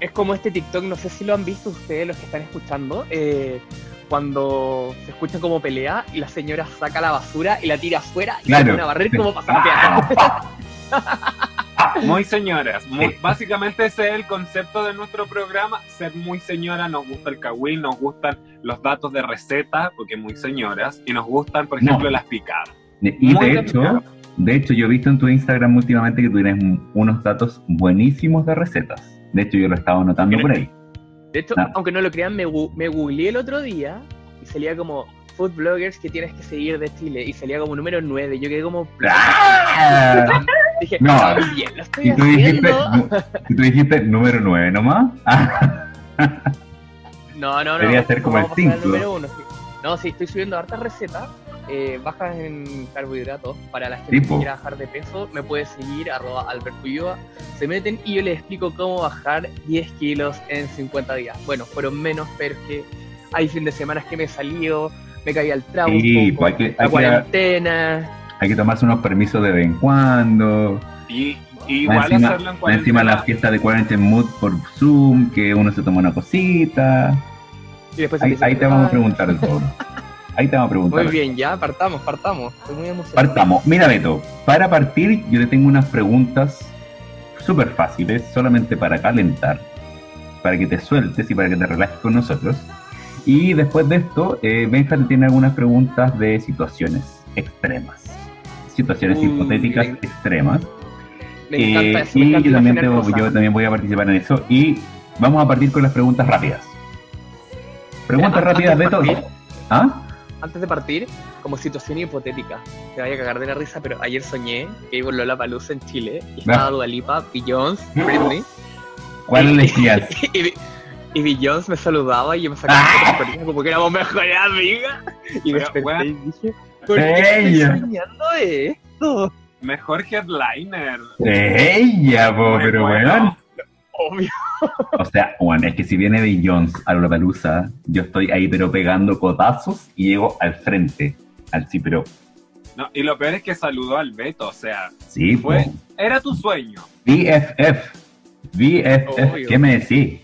Es como este TikTok, no sé si lo han visto ustedes, los que están escuchando, eh, cuando se escucha como pelea y la señora saca la basura y la tira afuera y Claro. se pone a barrer como para. [LAUGHS] Muy señoras. Muy-. Básicamente ese es el concepto de nuestro programa. Ser muy señora, nos gusta el kawin, nos gustan los datos de receta, porque muy señoras, y nos gustan, por No. ejemplo, las picadas. Y Muy de hecho, de hecho, yo he visto en tu Instagram últimamente que tú tienes un- unos datos buenísimos de recetas. De hecho, yo lo estaba notando por ahí. De hecho, Ah. aunque no lo crean, me, me googleé el otro día y salía como food bloggers que tienes que seguir de Chile y salía como número 9. Yo quedé como. ¡Ah! [LAUGHS] Dije, No. "Ah, bien, lo estoy Y tú dijiste, haciendo. y tú dijiste número 9 nomás. [LAUGHS] No, no, no. Debería ser como el a pasar al cinco. número uno, sí. No, sí, estoy subiendo hartas recetas. eh, bajas en carbohidratos para la gente Tipo. que quiera bajar de peso. Me puede seguir, arroba Albert Ulloa. Se meten y yo les explico cómo bajar 10 kilos en 50 días. Bueno, fueron menos, pero es que hay fin de semana que me salió, me caí al trago Sí, pues la cuarentena. Hay que tomarse unos permisos de vez en cuando. Y, y igual encima, hacerlo en más encima la cuarentena. fiesta de Quarantine Mood por Zoom, que uno se toma una cosita. Y después se Ahí, te vamos a preguntar todo. Ahí te vamos a preguntar. Muy bien, ya, partamos, partamos. Estoy muy emocionado. Partamos. Mira, Beto, para partir, yo le tengo unas preguntas súper fáciles, solamente para calentar, para que te sueltes y para que te relajes con nosotros. Y después de esto, eh, Benja te tiene algunas preguntas de situaciones extremas. Situaciones Uy, hipotéticas extremas. Me Eh, encanta eso, me y encanta yo también, imaginar tengo- cosas. yo también voy a participar en eso. Y vamos a partir con las preguntas rápidas. Preguntas rápidas, de Beto. partir, ¿Ah? antes de partir, como situación hipotética, te vaya a cagar de la risa, pero ayer soñé que iba Lola Palusa en Chile y estaba Ah. Dua Lipa, Beyoncé, Britney, ¿Cuál elegías? [LAUGHS] y, y Beyoncé me saludaba y yo me sacaba Ah. como que éramos mejores amigas. Y Pero, desperté y dije, ¿por qué estoy Ella. soñando esto? Mejor headliner. Ella, po, pero bueno. Obvio. O sea, bueno, es que si viene Beyoncé a la palusa, yo estoy ahí pero pegando cotazos y llego al frente, al sí, pero No, y lo peor es que saludó al Beto, o sea, sí, po. Fue- era tu sueño. BFF, BFF, Obvio. ¿qué me decís?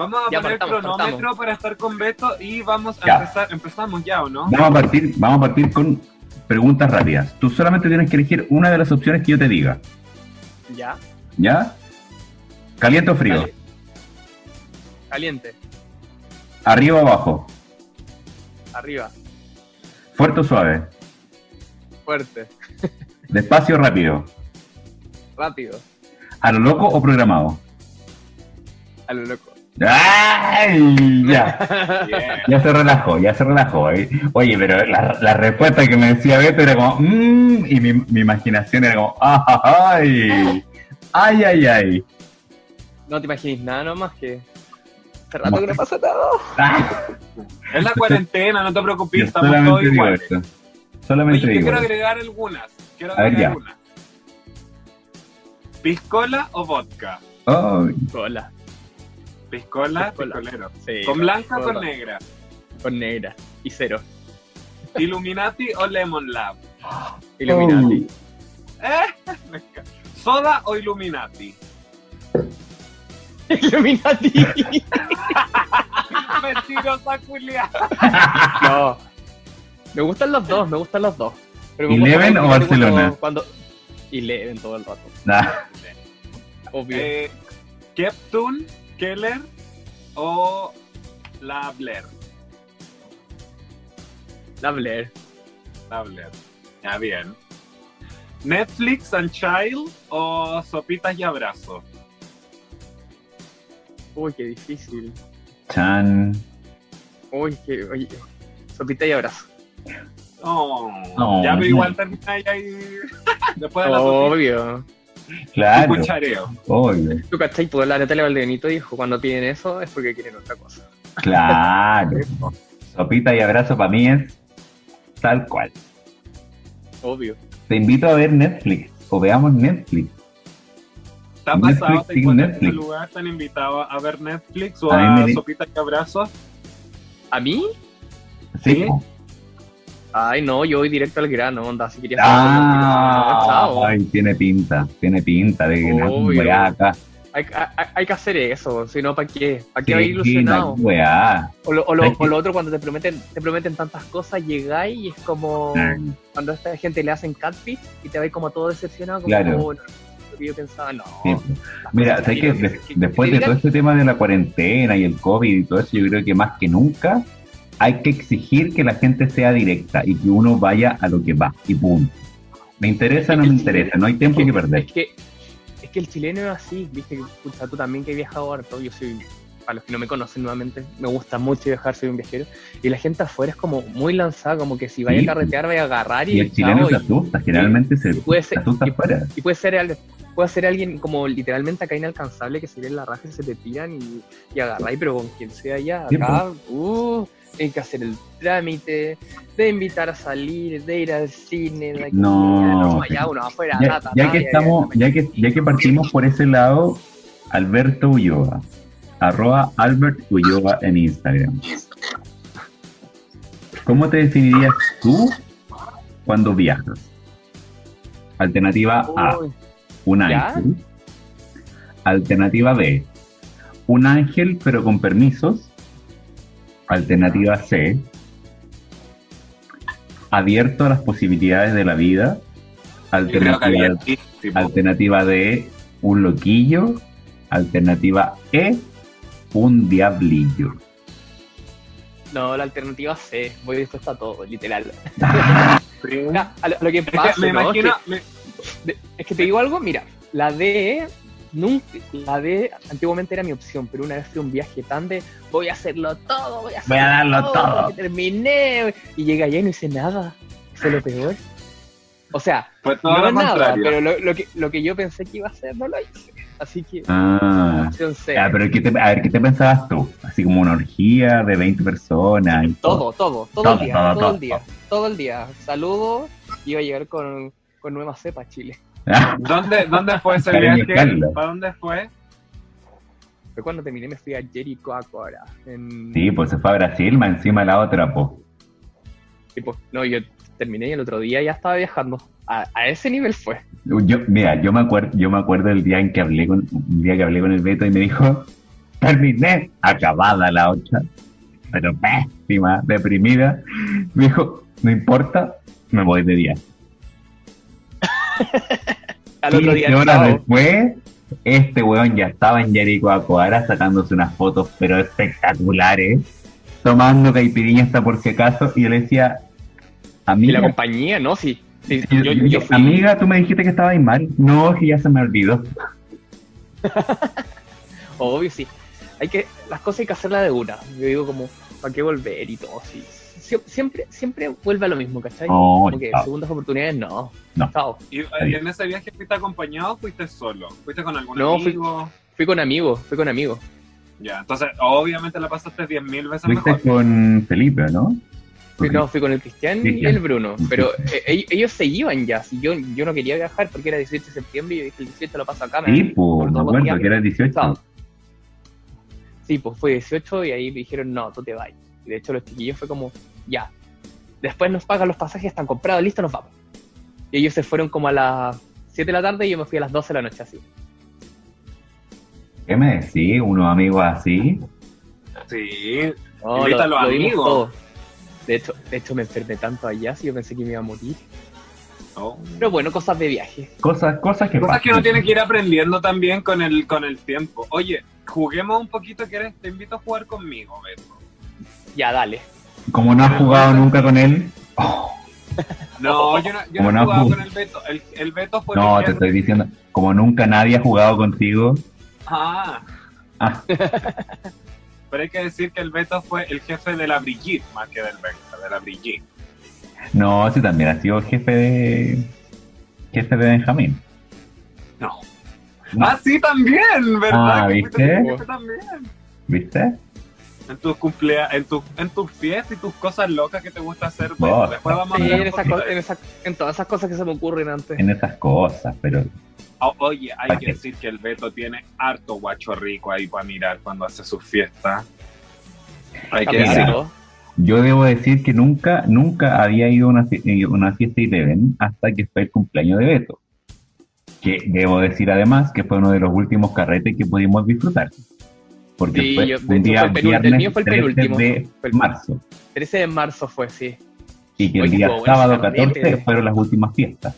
Vamos a Ya, poner partamos, cronómetro partamos. para estar con Beto y vamos a Ya. empezar. Empezamos ya, ¿o no? Vamos a partir, vamos a partir con preguntas rápidas. Tú solamente tienes que elegir una de las opciones que yo te diga, Ya, ¿ya? ¿Caliente o frío? Dale. caliente, ¿Arriba o abajo? arriba, ¿Fuerte o suave? fuerte, [LAUGHS] ¿Despacio o rápido? rápido, ¿A lo loco o programado? a lo loco. ¡Ay! Ya. Ya se relajó, ya se relajó. ¿eh? Oye, pero la, la respuesta que me decía Beto era como, mmm, y mi, mi imaginación era como, ¡ay! ¡Ay, ay, ay! No te imagines nada nomás que. Hace rato que no pasa nada. Ah, [LAUGHS] Es la cuarentena, no te preocupes, estamos todos digo iguales. esto. Solamente Oye, yo digo quiero agregar algunas. Quiero ver, agregar algunas. ¿Piscola o vodka? Ay, Hola. Piscola, Piscola. piscolero. Sí, ¿Con blanca o con negra? Con negra. Y cero. ¿Illuminati o Lemon Lab? Illuminati. ¿Eh? [LAUGHS] ¿Soda o Illuminati? [LAUGHS] Illuminati. [LAUGHS] Mentirosa culia. no. Me gustan los dos, me gustan los dos. Pero me ¿Eleven gusta o Barcelona? Cuando... Eleven todo el rato, Nah. obvio. Eh, Keptun, Keller o la Blair. La Blair. La Blair. Ya bien. Netflix and Child o Sopitas y Abrazo. Uy, qué difícil. Chan. Uy, qué... Oye, sopita y abrazo. Oh, No, ya, pero igual termina ahí, ahí [LAUGHS] después de la sopita, Obvio. un Claro, cuchareo. obvio. ¿Tú cachai? Pues la Natalia Valdebenito dijo, cuando piden eso es porque quieren otra cosa. Claro. [LAUGHS] Sopita y abrazo para mí es tal cual. Obvio. Te invito a ver Netflix o veamos Netflix. ¿Te ha Netflix pasado? ¿Te sin encuentras en Netflix. lugar? ¿Te han invitado a ver Netflix o A a, Sopitas y Abrazo? ¿A mí? Sí. Sí. Ay, no, yo voy directo al grano, onda. Si querías Ah, chao. ay, tiene pinta, tiene pinta de que no acá. Hay, hay- hay que hacer eso, si no, ¿para qué? ¿Para qué Sí, ilusionado? weá. O lo, o, lo, que- o lo otro, cuando te prometen te prometen tantas cosas, llegáis y es como Mm. cuando a esta gente le hacen catfish y te vais como todo decepcionado, como, Claro. "Oh, no, lo que yo pensaba, no. Sí, po. Mira, sé que des- que- después que de todo este tema de la cuarentena y el COVID y todo eso, yo creo que más que nunca hay que exigir que la gente sea directa y que uno vaya a lo que va y punto. Me interesa o no me interesa, no hay tiempo que perder. Es que, es que el chileno es así, viste, que, pucha, tú también que he viajado harto, yo soy, para los que no me conocen nuevamente, me gusta mucho viajar, soy un viajero, y la gente afuera es como muy lanzada, como que si vaya Sí. a carretear, vaya a agarrar y, Y el chileno se y- asusta, generalmente se, puede ser- se asusta y- afuera. Y puede ser, puede ser alguien como literalmente acá inalcanzable que se ve en la raja y se te tiran y, y agarráis, pero con quien sea ya acá, uh, hay que hacer el trámite, de invitar a salir, de ir al cine, de aquí, No. allá, uno afuera, Ya, ta, que estamos, ya que, ya que partimos por ese lado, Alberto Ulloa, arroba Albert Ulloa en Instagram. ¿Cómo te definirías tú cuando viajas? Alternativa A, un ¿Ya? ángel. Alternativa B, un ángel pero con permisos. Alternativa C, abierto a las posibilidades de la vida. Alternativa, D, un loquillo. Alternativa E, un diablillo. No, la alternativa C, voy dispuesta a todo, literal. [LAUGHS] A lo, a lo que pasa, me ¿no? imagino, que, es que te digo algo, mira, la D, nunca, la D antiguamente era mi opción, pero una vez fui a un viaje tan de voy a hacerlo todo, voy a, Voy a hacerlo darlo todo. terminé, y llegué allá y no hice nada, fue lo peor. O sea, fue todo no lo es nada, contrario. pero lo, lo que, lo que yo pensé que iba a hacer no lo hice. Así que, Ah, opción C. ah, pero ¿qué te, a ver, ¿qué te pensabas tú? Así como una orgía de 20 personas. y Todo, todo, todo, Todo, el día, todo, todo, todo, el día, todo el día. Saludo, iba a llegar con, con nueva cepa a Chile. [LAUGHS] ¿Dónde, ¿Dónde fue ese viaje? ¿Para dónde fue? Fue cuando terminé, me fui a Jericoacoara. En... Sí, pues se fue a Brasil, más encima la otra, pues. Tipo, no, yo terminé y el otro día ya estaba viajando. A, a ese nivel fue. Yo, mira, yo me acuerdo, yo me acuerdo del día en que hablé con, un día que hablé con el Beto y me dijo, terminé, acabada la otra, pero pésima, deprimida. Me dijo, no importa, me voy de día. Al otro día 15 horas después, este weón ya estaba en Jericoacoara sacándose unas fotos, pero espectaculares, tomando caipirinha hasta por si acaso, y yo le decía, Y la amiga, compañía, ¿no? Sí. sí, yo- yo, yo fui. amiga, tú me dijiste que estabas mal. No, que ya se me olvidó. [LAUGHS] Obvio, sí. Hay que, las cosas hay que hacerlas de una. Yo digo como, ¿para qué volver y todo? Sí. Sie- Siempre, siempre vuelve a lo mismo, ¿cachai? No, como que chao. segundas oportunidades, no. No. Chao. ¿Y en ese viaje fuiste acompañado o fuiste solo? ¿Fuiste con algún No, fui- amigo? Fui con amigos, fui con amigos. Ya, entonces obviamente la pasaste 10.000 veces Fuiste mejor. con Felipe, ¿no? Fui, no, fui con el Cristian y el Bruno. Pero eh, ellos, ellos se iban ya. Si yo, yo no quería viajar porque era 18 de septiembre y yo dije el 18 lo paso acá. Sí, pues, por me acuerdo que era 18. Chao. Sí, pues fue 18 y ahí me dijeron, no, tú te vas. Y de hecho los chiquillos fue como, ya. Después nos pagan los pasajes, están comprados, listo, nos vamos. Y ellos se fueron como a las 7 de la tarde y yo me fui a las 12 de la noche así. ¿Qué me decís? Unos amigos así. Sí, No, a los amigos. De hecho, de hecho me enfermé tanto allá, si yo pensé que me iba a morir. Oh. Pero bueno, cosas de viaje. Cosas, cosas que Cosas pasan. que uno tiene que ir aprendiendo también con el, con el tiempo. Oye, juguemos un poquito, ¿quieres? Te invito a jugar conmigo, Beto. Ya, dale. Como no has jugado nunca con él. oh, No, yo no, yo Como no he jugado jug- con el Beto. El, el Beto fue no, te estoy diciendo. Como nunca nadie ha jugado contigo. Ah, Ah, [LAUGHS] pero hay que decir que el Beto fue el jefe de la Brigitte, más que del Beto, de la Brigitte. no, sí también ha sido jefe de. Jefe de Benjamín. No. No. Ah, sí, también, ¿verdad? Ah, ¿viste? jefe también. ¿Viste? En tus cumpleaños, en tus en tus fiestas y tus cosas locas que te gusta hacer. Vos. Después vamos a Sí, hablar en, de en, esa- en todas esas cosas que se me ocurren antes. En esas cosas, pero. O- Oye, hay ¿Para que qué? decir que el Beto tiene harto guacho rico ahí para mirar cuando hace sus fiestas. Hay que Mira. decirlo. Yo debo decir que nunca, nunca había ido a una, eh, una fiesta Eleven hasta que fue el cumpleaños de Beto. Que debo decir además que fue uno de los últimos carretes que pudimos disfrutar. Porque Sí, fue yo- un día fue el viernes mío fue el 13 penúltimo. de Fue el- marzo. 13 de marzo fue, sí. Y que el Oye, día bueno sábado ese carrete. 14 fueron las últimas fiestas.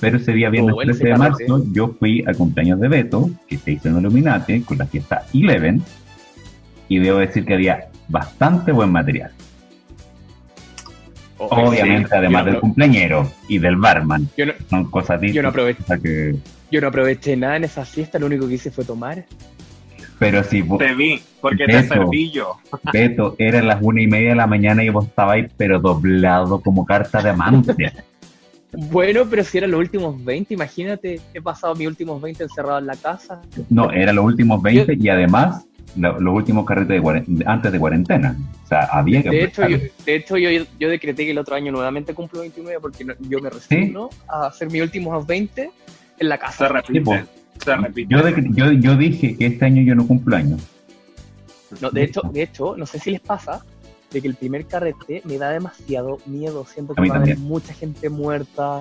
Pero ese día viernes bueno 13 de marzo yo fui al cumpleaños de Beto, que se hizo en Illuminati, con la fiesta Eleven. Y debo decir que había bastante buen material. Oh, Obviamente, sí. además yo del no, cumpleañero y del barman. yo no, Son cosas yo no distintas. aproveché, que- yo no aproveché nada en esa fiesta, lo único que hice fue tomar. Pero si vos, Te vi, porque te serví yo. Beto, eran las una y media de la mañana y vos estabais pero doblado como carta de amante. [LAUGHS] Bueno, pero si eran los últimos 20, imagínate, he pasado mis últimos 20 encerrado en la casa. No, eran los últimos 20 y además lo- los últimos carretes de antes de cuarentena. O sea, había que De hecho, yo, de hecho yo, yo decreté que el otro año nuevamente cumplo 29 porque no- yo me resigno a hacer mis últimos 20 en la Se casa. repite. Po. Se repite. Yo, de- yo, yo dije que este año yo no cumplo años. No, de hecho, de hecho, no sé si les pasa de que el primer carrete me da demasiado miedo. Siento que va a haber mucha gente muerta.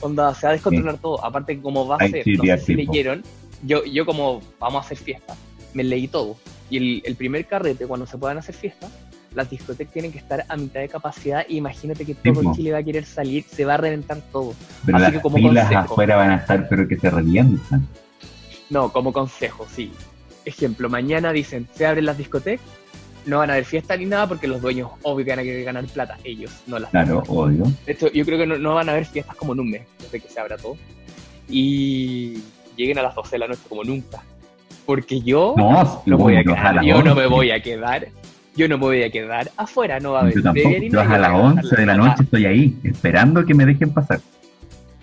Onda, se va a descontrolar todo. Aparte, como va a ser, sí, no sé si tipo. leyeron, yo, yo como vamos a hacer fiesta, me leí todo. Y el, el primer carrete, cuando se puedan hacer fiestas, las discotecas tienen que estar a mitad de capacidad. y Imagínate que todo Tipo. Chile va a querer salir, se va a reventar todo. Pero Así las que como filas consejo. afuera van a estar pero que se revientan. No, como consejo, sí. Ejemplo, mañana dicen, se abren las discotecas, no van a haber fiesta ni nada porque los dueños obvio que van a querer ganar plata, ellos, no las Claro, odio. De hecho, yo creo que no, no van a haber fiestas como en un mes, desde que se abra todo. Y lleguen a las 12 de la noche como nunca. Porque yo No, no voy a yo quedar, no me 11. voy a quedar, yo no me voy a quedar afuera, no va a haber Yo tampoco. Yo a las voy 11 de la noche estoy ahí, esperando que me dejen pasar.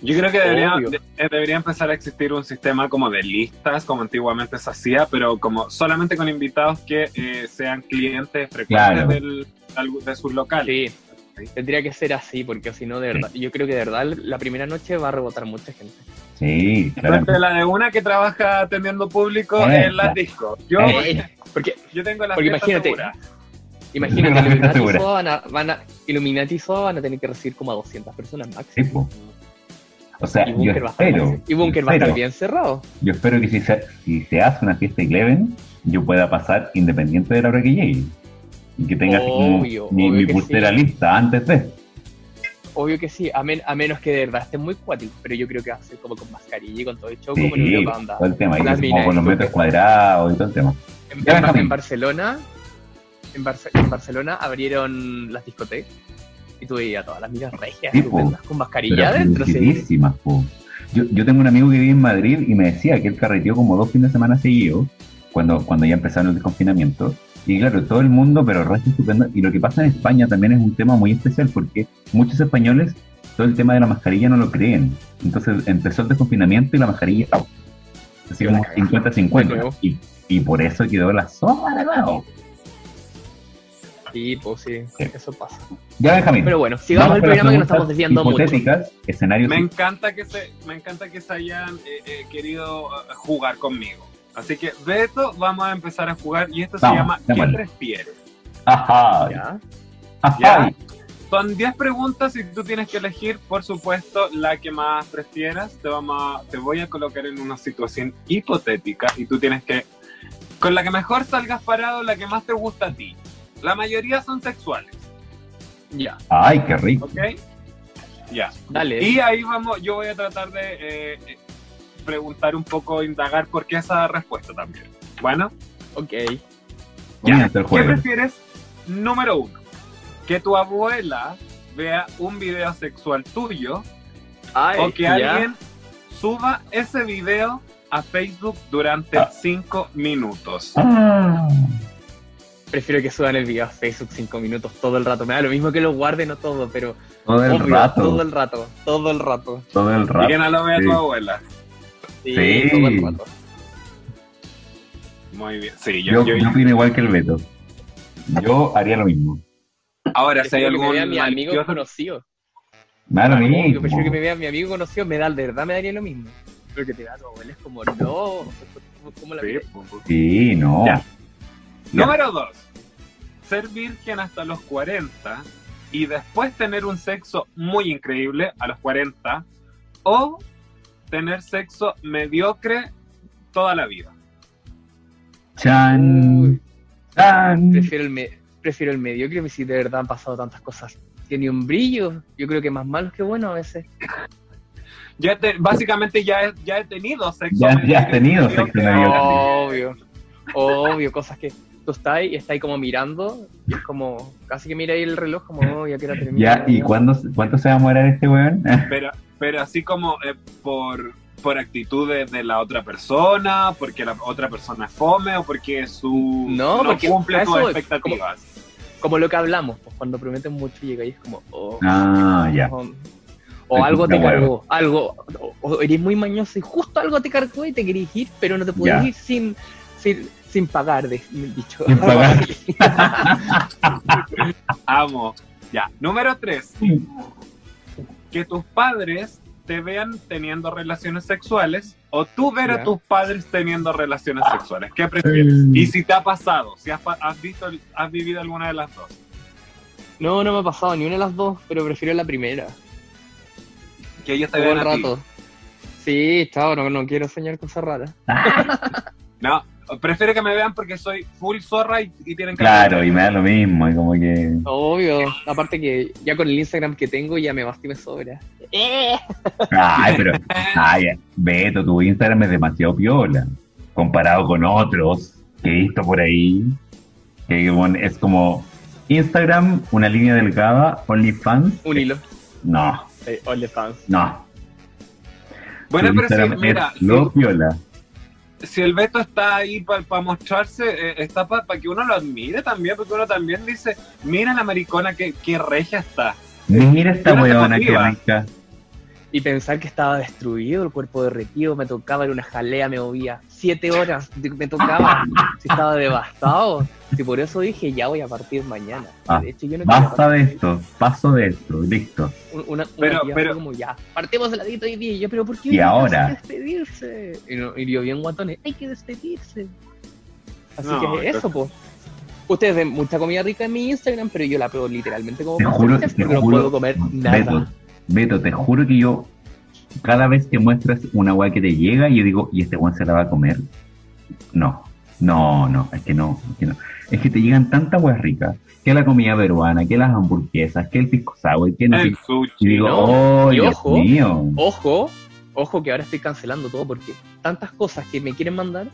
Yo creo que debería, de- eh, debería empezar a existir un sistema como de listas, como antiguamente se hacía, pero como solamente con invitados que eh, sean clientes frecuentes Claro. del, de sus locales. Sí, tendría que ser así, porque si no, de verdad, yo creo que de verdad la primera noche va a rebotar mucha gente. Sí, claro. La de una que trabaja atendiendo público Eh, en las claro. discos. Yo, Eh, porque yo tengo la porque imagínate, segura. Imagínate, Illuminati segura. Soa van a, van a, Illuminati Soa van a tener que recibir como a 200 personas Sí, máximo. po. O sea, Y yo Bunker va a estar, espero, y Bunker va a estar espero. bien cerrado. yo espero que si se, si se hace una fiesta Eleven, yo pueda pasar independiente de la hora que llegue. Y que tenga como Obvio, mi, obvio mi que pulsera sí. lista antes de. Obvio que sí, a, men- a menos que de verdad estén muy cuáticos, pero yo creo que va a ser como con mascarilla y con todo el show, como en Sí, Europa anda. todo el tema. Y como con los ¿tú metros cuadrados y todo el tema. En, en- en Barcelona, en, Barce- en Barcelona abrieron las discotecas y tú veías a todas las minas regias, Sí, po. con mascarilla adentro. Yo, yo tengo un amigo que vive en Madrid y me decía que él carreteó como dos fines de semana seguidos cuando, cuando ya empezaron el desconfinamiento. Y claro, todo el mundo, pero resto estupendo. Y lo que pasa en España también es un tema muy especial porque muchos españoles todo el tema de la mascarilla no lo creen. Entonces empezó el desconfinamiento y la mascarilla así como cagada. De 50-50. nuevo. Y, y por eso quedó la sopa de nuevo. Sí, pues sí, Sí. eso pasa. Ya, Benjamín. Pero bueno, sigamos vamos el programa que nos estamos desviando mucho. hipotéticas, escenarios Me encanta que se, me encanta que se hayan eh, eh, querido eh, jugar conmigo. Así que, Beto, vamos a empezar a jugar y esto Vamos, se llama ¿Qué démosle. prefieres? Ajá. Ya. Ajá. Ya. Son 10 preguntas y tú tienes que elegir, por supuesto, la que más prefieras. Te, vamos a- te voy a colocar en una situación hipotética y tú tienes que, con la que mejor salgas parado, la que más te gusta a ti. La mayoría son sexuales, Ya. Ay, qué rico. ¿ok? Ya. Dale. Y ahí vamos, yo voy a tratar de eh, eh, preguntar un poco, indagar por qué esa respuesta también. Bueno, Ok. El ¿qué prefieres? Número uno, que tu abuela vea un video sexual tuyo Ay, o que ya. alguien suba ese video a Facebook durante Ah. cinco minutos. Ah. Prefiero que suban el video a Facebook cinco minutos todo el rato. Me da lo mismo que lo guarden o todo, pero Todo el obvio, rato. todo el rato, todo el rato. Todo el Y rato. que no lo vea Sí. tu abuela. Sí, Sí. todo el rato. Muy bien. Sí, Yo, yo, yo- yo opino igual que el Beto. Yo haría lo mismo. ahora si hay Prefiero que me algún vea mi amigo conocido. Me da lo mismo. prefiero que me vea mi amigo conocido, me da, de verdad me daría lo mismo. Pero que te da tu abuela es como, no, ¿cómo, la Sí, miras? pues. Sí, no. Ya. Número dos, ser virgen hasta los 40 y después tener un sexo muy increíble a los 40 o tener sexo mediocre toda la vida. Chan. Chan. prefiero el, me, prefiero el mediocre, si de verdad han pasado tantas cosas. Tiene un brillo, yo creo que más malos que buenos a veces. Ya te- básicamente ya he, ya he tenido sexo Ya- ya has tenido sexo mediocre. Obvio, obvio, cosas que tú estás ahí y estás ahí como mirando y es como, casi que mira ahí el reloj como, oh, ya quiero terminar. Ya, ¿y cuándo, cuánto se va a morar este weón? [LAUGHS] Pero, pero así como eh, por, por actitud de, la otra persona, porque la otra persona es fome o porque su No, porque cumple eso- expectativas. Como lo que hablamos, pues cuando prometen mucho llega y es como, oh, Ah, ya. O, algo te cargó, algo, o, o eres muy mañoso y justo algo te cargó y te querés ir, pero no te puedes ir sin, sin, sin pagar, de, dicho. Sin [LAUGHS] pagar. [LAUGHS] Amo. Ya. Número tres. Que tus padres te vean teniendo relaciones sexuales o tú ver a tus padres teniendo relaciones sexuales. ¿Qué prefieres? Mm. Y si te ha pasado, si has, visto, has vivido alguna de las dos. No, no me ha pasado ni una de las dos, pero prefiero la primera. Que ellos te Todo vean el a ti. rato. Sí, chao, no, no quiero soñar cosas raras. [LAUGHS] No, prefiero que me vean porque soy full zorra y, y tienen que Claro, y me da lo mismo. Y como que. Obvio, aparte que ya con el Instagram que tengo ya me basta y me sobra. Ay, pero. Ay, Beto, tu Instagram es demasiado piola. Comparado con otros que he visto por ahí. Que bueno, es como. Instagram, una línea delgada, OnlyFans. Un hilo. No, Eh, OnlyFans. no. Bueno, Tu pero Instagram mira, es lo piola. Si, el Beto está ahí para mostrarse, eh, está para que uno lo admire también, porque uno también dice, mira la maricona que, que regia está. Mira esta weona que rica. Y pensar que estaba destruido, el cuerpo derretido, me tocaba, era una jalea, me movía. Siete horas me tocaba, si estaba devastado. Y por eso dije, ya voy a partir mañana. Ah, de hecho, yo no Basta de esto, paso de esto, listo. Un- Una, una Pero- pero- como, ya, partimos de ladito hoy día. Y yo, pero ¿por qué Y ahora. hay que despedirse? Y, no- y yo bien guatones, hay que despedirse. Así No, que entonces- eso, pues. Ustedes ven mucha comida rica en mi Instagram, pero yo la pego literalmente como Te juro, te no puedo comer nada. Beto, Beto, te juro que yo, cada vez que muestras una weá que te llega, yo digo, ¿y este weón se la va a comer? No, no, no, es que no, es que no. Es que te llegan tantas weas ricas, que la comida peruana, que las hamburguesas, que el pisco sour, que no El qué. Y sushi. digo, no. oh, Y Dios ojo, mío. Ojo, ojo que ahora estoy cancelando todo porque tantas cosas que me quieren mandar,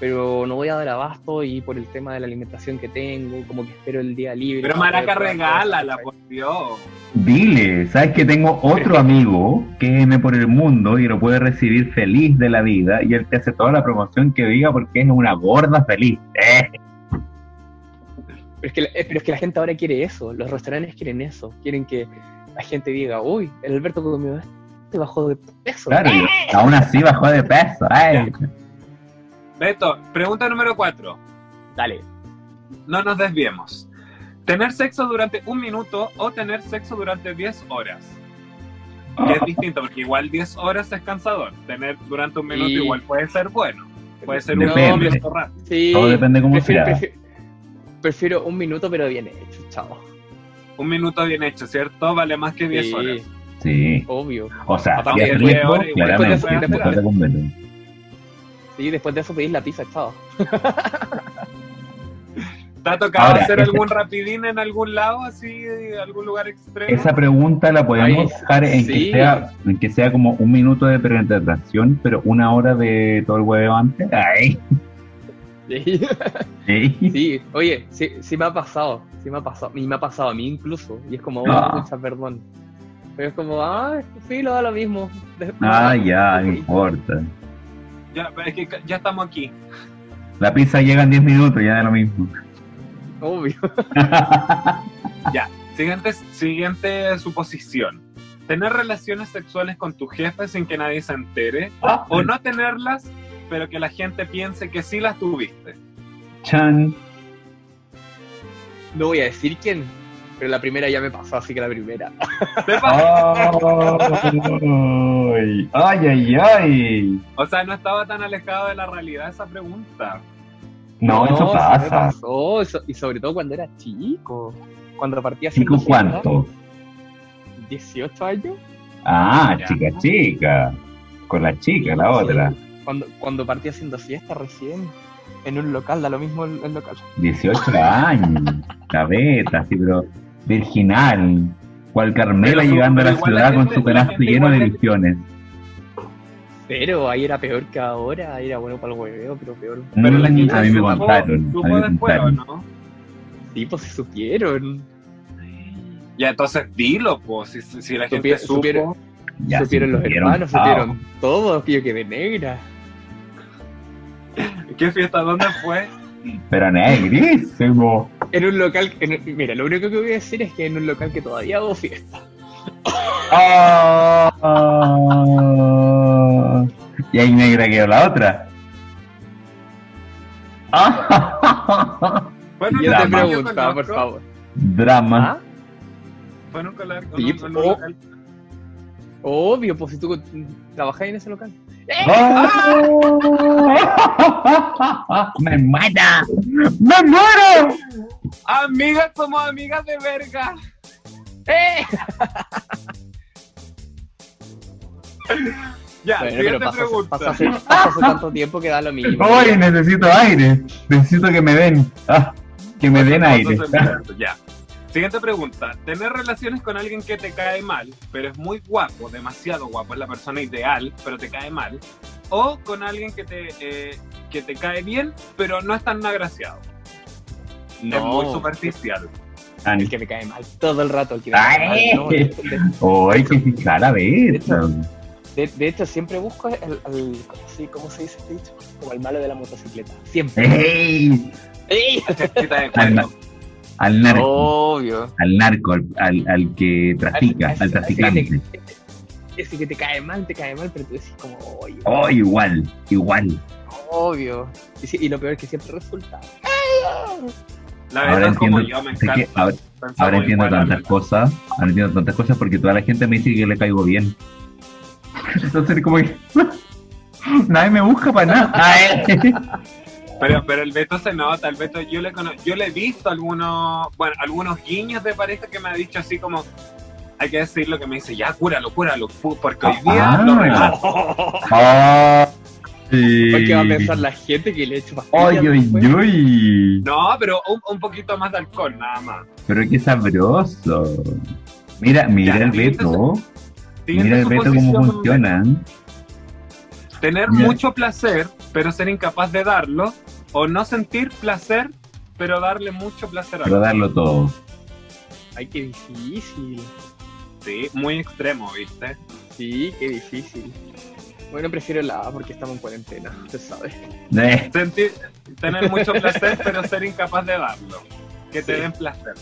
pero no voy a dar abasto y por el tema de la alimentación que tengo, como que espero el día libre. Pero Maraca, regálala, por Dios. Dile, ¿sabes que tengo otro amigo que es por el mundo y lo puede recibir feliz de la vida y él te hace toda la promoción que diga porque es una gorda feliz? Eh, Pero es, que, la- eh, pero es que la gente ahora quiere eso, los restaurantes quieren eso, quieren que la gente diga, uy, el Alberto comió este bajó de peso. claro, y aún así bajó de peso. eh. [LAUGHS] Beto, pregunta número cuatro. Dale. No nos desviemos. ¿Tener sexo durante un minuto o tener sexo durante 10 horas? Que es distinto, porque igual 10 horas es cansador. Tener durante un minuto Y- igual puede ser bueno. Puede ser Depende. un rápido. Sí, Todo depende cómo prefiero, sea. prefiero, prefiero un minuto, pero bien hecho, chao. Un minuto bien hecho, ¿cierto? Vale más que 10 Sí, horas. Sí. obvio. O sea, Aparte si es rico, claramente. después Sí, después de eso pedís la pizza, chao. [LAUGHS] ¿Te ha tocado Ahora, hacer esa- algún rapidín en algún lado, así, algún lugar extremo? Esa pregunta la podemos Ay, dejar en, sí. que sea, en que sea como un minuto de penetración, pero una hora de todo el huevo antes. Ay, Sí. sí. [LAUGHS] Sí, oye, sí, sí me ha pasado, sí me ha pasado, y me ha pasado a mí incluso, y es como, oh, Ah. mucha perdón. Pero es como, ah, sí, lo da lo mismo. Después- Ah, ya, no importa. Ya, pero es que ya estamos aquí. La pizza llega en 10 minutos, ya da lo mismo. Obvio. [LAUGHS] Siguiente, siguiente suposición. Tener relaciones sexuales con tu jefe sin que nadie se entere. O no tenerlas, pero que la gente piense que sí las tuviste. Chan. No voy a decir quién, pero la primera ya me pasó, así que la primera. [LAUGHS] Ay, ay, ay, ay. O sea, no estaba tan alejado de la realidad esa pregunta. No, eso sí pasa. pasó, eso- y sobre todo cuando era chico. Cuando partía ¿Chico cuánto? 18 años. Ah, Ya. chica, chica. Con la chica, la otra. Sí, Cuando, cuando partí haciendo fiesta recién, en un local, da lo mismo el, el local. 18 años. [LAUGHS] La beta, así, pero virginal. Cual Carmela Pero llegando a la ciudad con su canasto lleno de ilusiones. Pero ahí era peor que ahora, ahí era bueno para el hueveo, pero peor. Pero la Mm, gente a mí me supo- contaron. supo A mí me después, ¿o contaron. no? Sí, pues se supieron. Ya, entonces dilo, pues, si, si- si la gente supo. supieron. Ya, supieron los supieron. hermanos, supieron todos, que yo quedé negra. ¿Qué fiesta? ¿Dónde fue? Pero negrísimo. En un local, en- mira, lo único que voy a decir es que en un local que todavía hago fiesta. Ah, y ahí negra quedó la otra. Ah, Y yo te preguntaba, por favor. Drama. ¿Ah? Fue en un local. Obvio, pues si tú trabajas en ese local. Ah. [LAUGHS] ¡Me mata! ¡Me muero! Amigas, somos amigas de verga. ¡Eh! [LAUGHS] Ya, Bueno, pero pasa, pregunta. pasa hace, pasa hace tanto tiempo que da lo mismo. ¡Ay, necesito aire! Necesito que me den. Ah, que me den aire. Ya. Siguiente pregunta. Tener relaciones con alguien que te cae mal, pero es muy guapo, demasiado guapo, es la persona ideal, pero te cae mal. O con alguien que te, eh, que te cae bien, pero no es tan agraciado. Es muy No, superficial. el que me cae mal todo el rato. El que me cae mal, no, de, de- [LAUGHS] ¡Ay, qué fijar a ver! de- de hecho, siempre busco el, el- sí, ¿cómo se dice este dicho? Como el malo de la motocicleta. Siempre. ¡Ey! ¡Ey! [LAUGHS] Al, al narco. Obvio. Al narco, al, al, al que trafica, al ese que traficante. te- Ese que te cae mal, te cae mal, pero tú decís como, oye, ¡Oh, igual! Igual. obvio. Y, lo peor es que siempre resulta. La Ahora verdad, como entiendo, yo me que encanta. ahora, entiendo igual, tantas cosas. Ahora entiendo tantas cosas porque toda la gente me dice que le caigo bien. [LAUGHS] Entonces, como que. [LAUGHS] Nadie me busca para nada. [LAUGHS] Pero, pero el Beto se nota, el Beto, yo le cono- yo le he visto algunos, bueno, algunos guiños de pareja que me ha dicho así como, hay que decirlo que me dice, ya cúralo, cúralo, pu- porque hoy día Ah. lo relajo. [LAUGHS] Ah, sí. ¿Qué va a pensar la gente que le echo pastillas ¡Ay, ay, después? ay! No, pero un, un poquito más de alcohol, nada más. Pero qué sabroso. Mira, mira Ya, el siguiente Beto. Mira el Beto cómo suposición, funciona. Tener Ya. mucho placer, pero ser incapaz de darlo, o no sentir placer, pero darle mucho placer a Pero darlo todo. Ay, qué difícil. Sí, muy extremo, ¿viste? Sí, qué difícil. Bueno, prefiero la A porque estamos en cuarentena, usted sabe. Eh, Sentir, tener mucho [LAUGHS] placer, pero ser incapaz de darlo. Que te den placer.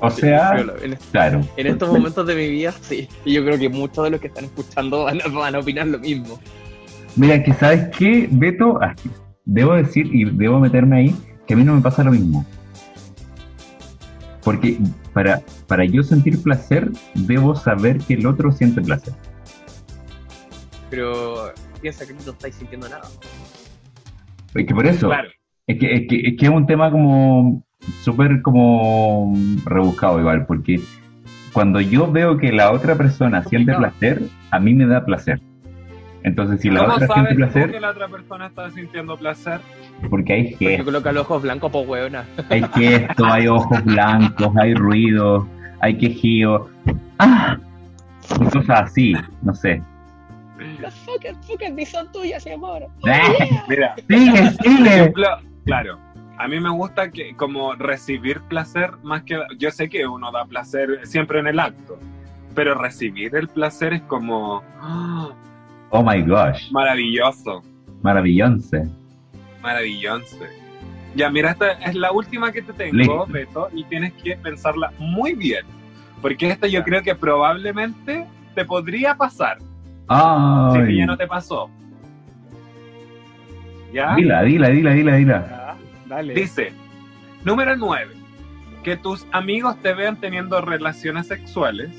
o sea, en, claro. en estos momentos de mi vida, sí. Y yo creo que muchos de los que están escuchando van a, van a opinar lo mismo. Mira, que sabes qué, Beto, debo decir y debo meterme ahí que a mí no me pasa lo mismo. Porque para, para yo sentir placer, debo saber que el otro siente placer. Pero piensa que no estáis sintiendo nada. Es que por eso, Claro. es, que, es, que, es que es un tema como súper como rebuscado igual, porque cuando yo veo que la otra persona siente placer, a mí me da placer. Entonces, si la ¿Cómo otra sabes siente placer, que la otra persona está sintiendo placer? Porque hay Porque gestos, coloca los ojos blancos, pues weona. hay gestos, hay ojos blancos, hay ruidos, hay quejío. ¡Ah! Y cosas así, no sé. Las fucking, fucking ni son tuyas, mi amor. ¡Ah! [LAUGHS] Mira, ¡Sigue, por sigue! claro, a mí me gusta que como recibir placer más que yo sé que uno da placer siempre en el acto, pero recibir el placer es como ¡ah! Oh my gosh, maravilloso, maravilloso. maravilloso. Ya, mira, esta es la última que te tengo, Listo. Beto, y tienes que pensarla muy bien, porque esta yo creo que probablemente te podría pasar, si que Ay, ya no te pasó. ¿Ya? dila, dila, dila, dila, dila. Ya, dale. Dice, número 9, que tus amigos te vean teniendo relaciones sexuales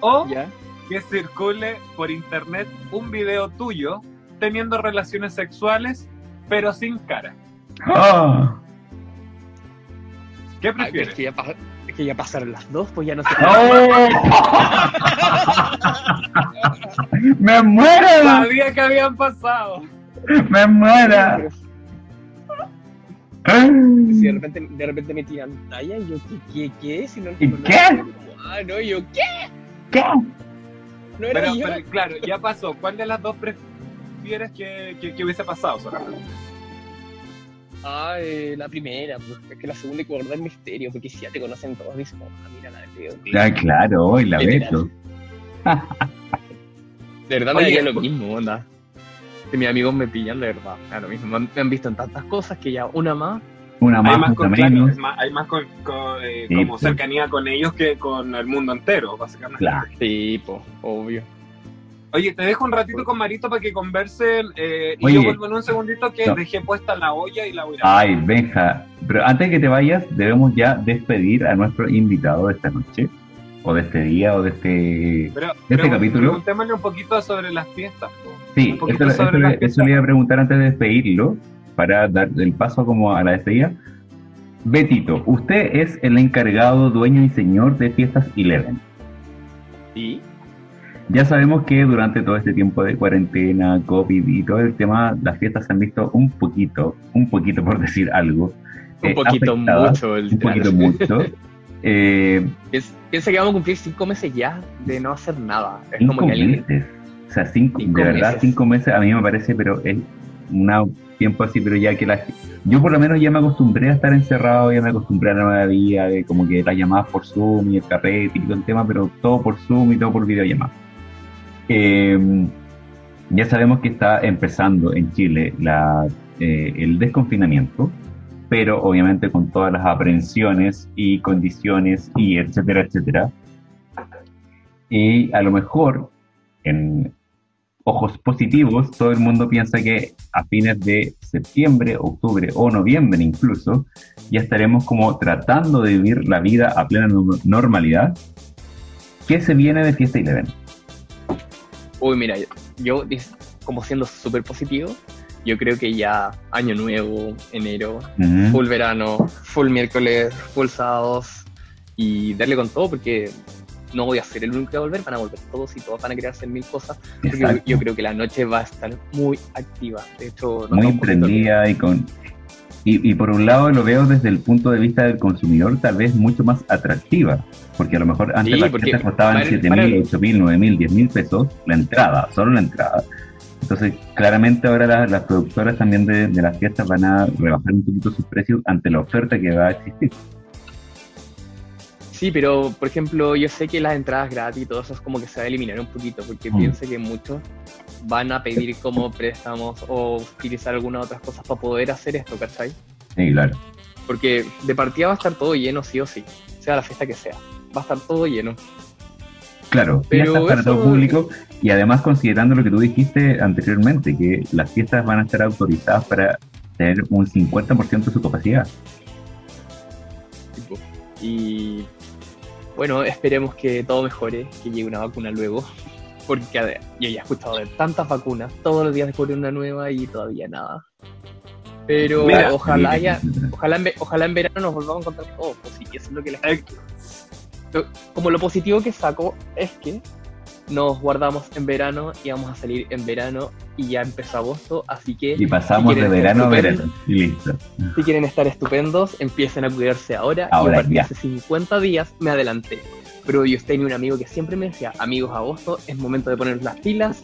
o Ya. Que circule por internet un video tuyo teniendo relaciones sexuales pero sin cara. ¡Ah! ¿Qué Ay, prefieres? que ya es que ya pasaron las dos, pues ya no sé. ¡Oh! [LAUGHS] ¡Me muero! Sabía que habían pasado. ¡Me muero! Si de repente, de repente me tiran talla y yo, ¿qué, qué, qué? Si no, ¿Y no- qué? Ah, no, yo, ¿qué? ¿Qué? No era Pero, yo. pero, claro, ya pasó. ¿Cuál de las dos prefieres que, que- que hubiese pasado? solamente? Ah, eh, la primera, pues, es que la segunda hay que guardar misterio, porque si ya te conocen todos, dicen, ah, mira la de Ya, claro, hoy la beso. De verdad me daría lo mismo, onda. Si mis amigos me pillan, de verdad, lo mismo. Me han visto en tantas cosas que ya una más. Una Hay más, más, una con, claro, más- hay más con- con, eh, Sí, como cercanía con ellos que con el mundo entero, básicamente. Claro. Sí, po, obvio. Oye, te dejo un ratito con Marito para que conversen eh, y Oye. yo vuelvo en un segundito que No. dejé puesta la olla y la voy a Ay, Benja, pero antes de que te vayas, debemos ya despedir a nuestro invitado de esta noche, o de este día, o de este... Pero, ¿Este pero capítulo? Preguntémosle un poquito sobre las fiestas. po. Sí, Un poquito eso, sobre las eso fiestas. le iba a preguntar antes de despedirlo, para dar el paso como a la despedida. Betito, usted es el encargado, dueño y señor de Fiestas Eleven. ¿Y? Ya sabemos que durante todo este tiempo de cuarentena, COVID y todo el tema, las fiestas se han visto un poquito, un poquito por decir algo. Un eh, poquito afectadas, mucho el Un poquito mucho. [LAUGHS] Eh, Piensa piensa que vamos a cumplir cinco meses ya de no hacer nada. Es cinco como que alguien. meses. O sea, cinco, Cinco de verdad, meses. cinco meses a mí me parece, pero es un tiempo así, pero ya que la yo por lo menos ya me acostumbré a estar encerrado, ya me acostumbré a la nueva vida, de como que las llamadas por Zoom y el carrete y todo el tema, pero todo por Zoom y todo por videollamada. Eh, ya sabemos que está empezando en Chile la, eh, el desconfinamiento, pero obviamente con todas las aprehensiones y condiciones y etcétera, etcétera. Y a lo mejor, en ojos positivos, todo el mundo piensa que a fines de septiembre, octubre o noviembre incluso, ya estaremos como tratando de vivir la vida a plena no- normalidad. ¿Qué se viene de Fiesta Eleven? Uy, mira, yo, como siendo súper positivo, yo creo que ya año nuevo, enero, Ujú. full verano, full miércoles, full sábados y darle con todo porque no voy a ser el único que va a volver, van a volver todos y todos van a querer hacer mil cosas. Yo, yo creo que la noche va a estar muy activa. De hecho, muy emprendida y con y, y por un lado lo veo desde el punto de vista del consumidor tal vez mucho más atractiva porque a lo mejor antes Sí, las fiestas costaban para- 7 para- mil, 8 mil, 9 mil, 10 mil pesos la entrada, solo la entrada entonces claramente ahora las, las productoras también de, de las fiestas van a rebajar un poquito sus precios ante la oferta que va a existir Sí, pero por ejemplo, yo sé que las entradas gratis y todo eso es como que se va a eliminar un poquito, porque Mm. pienso que muchos van a pedir como préstamos o utilizar algunas otras cosas para poder hacer esto, ¿cachai? sí, claro Porque de partida va a estar todo lleno, sí o sí, sea la fiesta que sea, va a estar todo lleno. Claro, Pero fiestas para eso- todo público y además considerando lo que tú dijiste anteriormente, que las fiestas van a estar autorizadas para tener un 50% de su capacidad. Y bueno, esperemos que todo mejore, que llegue una vacuna luego, porque ver, yo ya he escuchado de tantas vacunas, todos los días descubren una nueva y todavía nada. Pero Mira, ojalá ya, ojalá en, ojalá en verano nos volvamos a encontrar todos, pues sí, eso es lo que les como lo positivo que saco es que nos guardamos en verano y vamos a salir en verano y ya empezó agosto, así que... Y pasamos si de verano a verano. Y listo. Si quieren estar estupendos, empiecen a cuidarse ahora. Ahora, y a partir ya. de hace 50 días me adelanté. Pero yo tenía un amigo que siempre me decía, amigos, agosto es momento de poner las pilas,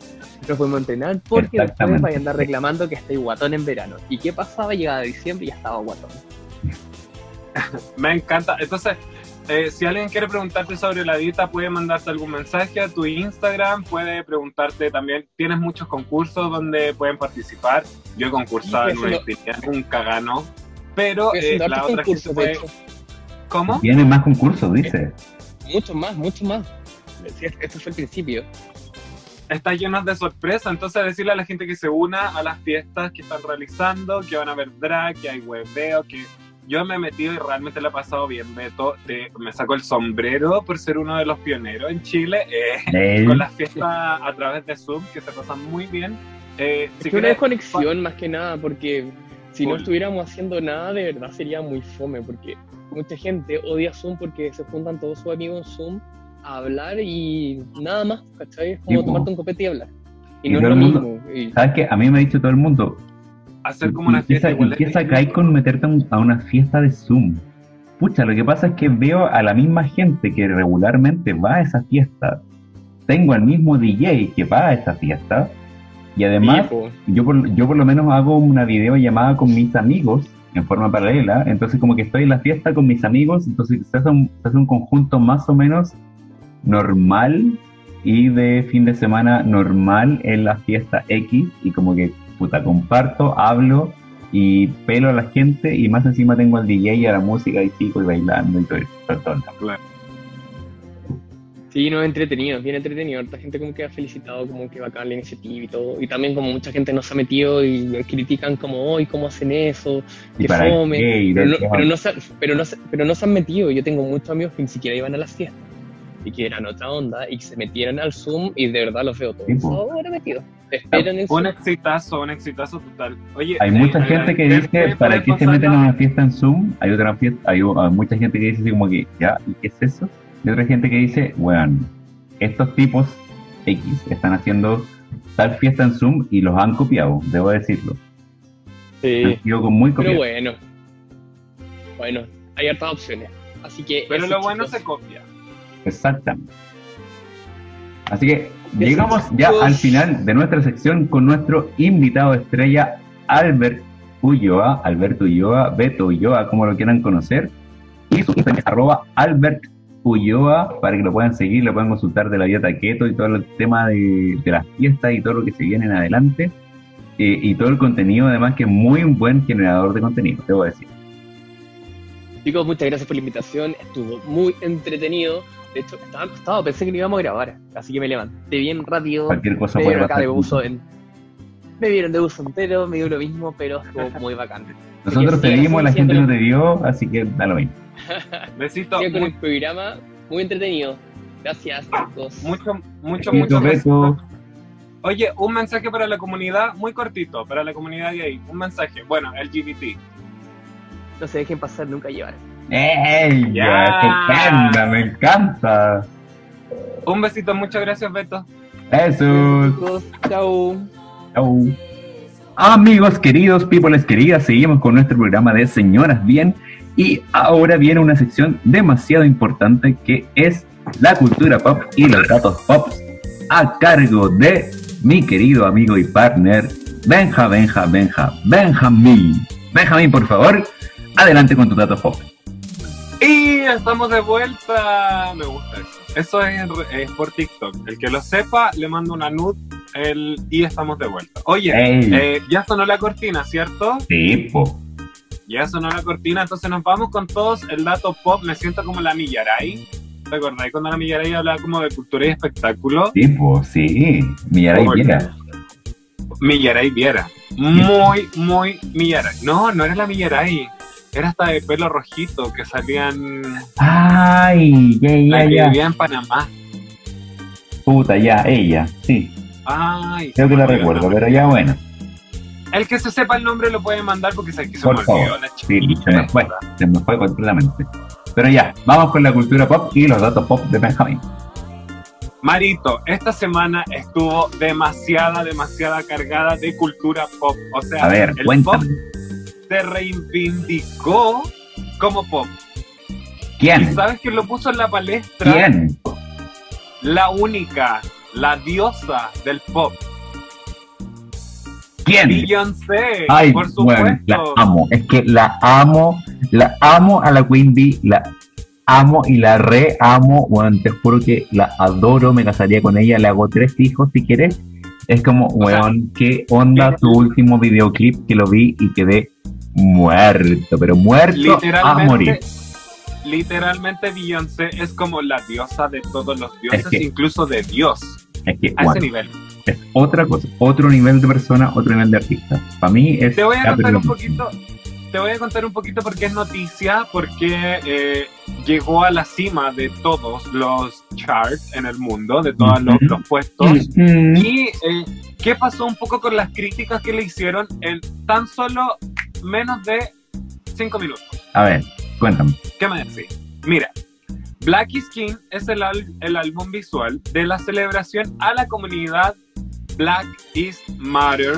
nos podemos entrenar porque después vayan a andar reclamando que estoy guatón en verano. ¿Y qué pasaba? Llegaba diciembre y ya estaba guatón. [LAUGHS] Me encanta. Entonces, eh, si alguien quiere preguntarte sobre la dieta, puede mandarte algún mensaje a tu Instagram, puede preguntarte también. Tienes muchos concursos donde pueden participar. Yo he concursado en una nunca gano. Pero eh, la otra gente concursos, de puede. ¿Cómo? Tiene más concursos, dice. Mucho más, mucho más. Esto fue el principio. está lleno de sorpresas. Entonces, decirle a la gente que se una a las fiestas que están realizando, que van a ver drag, que hay hueveo, que yo me he metido y realmente la he pasado bien. Beto, te- me saco el sombrero por ser uno de los pioneros en Chile eh, con las fiestas a través de Zoom, que se pasan muy bien. Eh, Es si que una desconexión más que nada, porque si no Full. estuviéramos haciendo nada, de verdad sería muy fome, porque mucha gente odia Zoom porque se juntan todos sus amigos en Zoom a hablar y nada más, ¿cachai? Es como tomarte un copete y hablar. Y, Y no es todo lo el mundo- mismo. y- ¿Sabes qué? A mí me ha dicho todo el mundo. Hacer como una fiesta Empieza, igual de empieza a ridícula. caer con meterte a un- a una fiesta de Zoom. Pucha, lo que pasa es que veo a la misma gente que regularmente va a esa fiesta. Tengo al mismo DJ que va a esa fiesta. Y además, yo por, yo por lo menos hago una videollamada con mis amigos en forma paralela, entonces como que estoy en la fiesta con mis amigos, entonces se hace un, se hace un conjunto más o menos normal y de fin de semana normal en la fiesta X y como que puta comparto, hablo y pelo a la gente y más encima tengo al DJ y a la música y sigo y bailando y todo eso. todo tiempo. Sí, no, entretenido, bien entretenido. Harta gente como que ha felicitado, como que bacán la iniciativa y todo. Y también como mucha gente no se ha metido y critican como, hoy ¿cómo hacen eso? ¿Y Qué para fome. qué? Pero no, qué pero, no se, pero, no se, pero no se han metido. Yo tengo muchos amigos que ni siquiera iban a las fiestas y que eran otra onda y que se metieran al Zoom y de verdad los veo todos Sí, ahora en Un Zoom. exitazo, un exitazo total. Oye, Hay eh, mucha la gente que gente dice, ¿para qué se meten a una fiesta en Zoom? Hay otra fiesta, hay, hay mucha gente que dice así como que, ¿ya? ¿Y qué es eso? Y otra gente que dice, bueno, estos tipos X están haciendo tal fiesta en Zoom y los han copiado, debo decirlo. Sí. Han sido con muy Pero bueno. Bueno, hay hartas opciones. Así que. Pero lo bueno chicos. se copia. Exactamente. Así que llegamos ya al final de nuestra sección con nuestro invitado estrella, Albert Ulloa, Alberto Ulloa, Beto Ulloa, como lo quieran conocer. Y su Instagram es arroba Albert Ulloa, para que lo puedan seguir, lo puedan consultar de la dieta keto y todo el tema de, de las fiestas y todo lo que se viene en adelante. Eh, y todo el contenido, además, que es muy un buen generador de contenido, debo decir. Chicos, muchas gracias por la invitación. Estuvo muy entretenido. De hecho, estaba acostado, pensé que no íbamos a grabar. Así que me levanté bien rápido. Cualquier cosa Me acá de uso en. Me vieron de uso entero, me dio lo mismo, pero estuvo [LAUGHS] muy bacán. Nosotros te dimos, la gente no te dio, así que da lo mismo. [LAUGHS] Besito, con muy- el programa, muy entretenido. Gracias, chicos. mucho, mucho, mucho beso. Oye, un mensaje para la comunidad, muy cortito, para la comunidad de ahí. Un mensaje, bueno, LGBT. No se dejen pasar, nunca llevar. ¡Ey! Ya. ¡Estupenda! ¡Me encanta! Un besito, muchas gracias, Beto. Eso. Chicos, chao. Chau. Amigos queridos, peoples queridas, seguimos con nuestro programa de Señoras Bien y ahora viene una sección demasiado importante que es la cultura pop y los datos pop a cargo de mi querido amigo y partner Benja, Benja, Benja, Benjamín. Benjamín, por favor, adelante con tu dato pop. Y estamos de vuelta. Me gusta eso. Eso es, es por TikTok. El que lo sepa, le mando una nud el, y estamos de vuelta. Oye, eh, ya sonó la cortina, ¿cierto? Tipo. Ya sonó la cortina, entonces nos vamos con todos el dato pop. Me siento como la Millaray. ¿Te acordás cuando la Millaray hablaba como de cultura y espectáculo? Tipo, sí. Millaray. Viera. Millaray Viera. Muy, muy Millaray. No, no era la Millaray. Era hasta de pelo rojito que salían. Ay, ya, La ya, que ya. vivía en Panamá. Puta, ya, ella, sí. Ay, Creo que el recuerdo, pero ya bueno. El que se sepa el nombre lo puede mandar porque se, que se Por me olvidó favor. la Sí, se me fue, se me fue completamente. Pero ya, vamos con la cultura pop y los datos pop de Benjamín. Marito, esta semana estuvo demasiada, demasiada cargada de cultura pop. O sea, A ver, el cuéntame. pop se reivindicó como pop. ¿Y ¿Quién? sabes quién lo puso en la palestra? ¿Quién? La única, la diosa del pop. ¿Quién? Beyoncé, Ay, por supuesto. bueno, la amo. Es que la amo, la amo a la Queen Bee, la amo y la re amo. Bueno, te juro que la adoro, me casaría con ella, le hago tres hijos si quieres. Es como, weón, qué onda tu último videoclip que lo vi y quedé muerto, pero muerto a morir. literalmente, Beyoncé es como la diosa de todos los dioses, Es que- incluso de Dios, Es que, a bueno, ese nivel. es otra cosa, otro nivel de persona, otro nivel de artista. Para mí es. Te voy a contar un poquito, te voy a contar un poquito porque es noticia, porque eh, llegó a la cima de todos los charts en el mundo, de todos los, puestos. Mm, Y eh, qué pasó un poco con las críticas que le hicieron en tan solo menos de cinco minutos. A ver, cuéntame. ¿Qué me decís? Mira, Black is King es el, al- el álbum visual de la celebración a la comunidad Black is Matter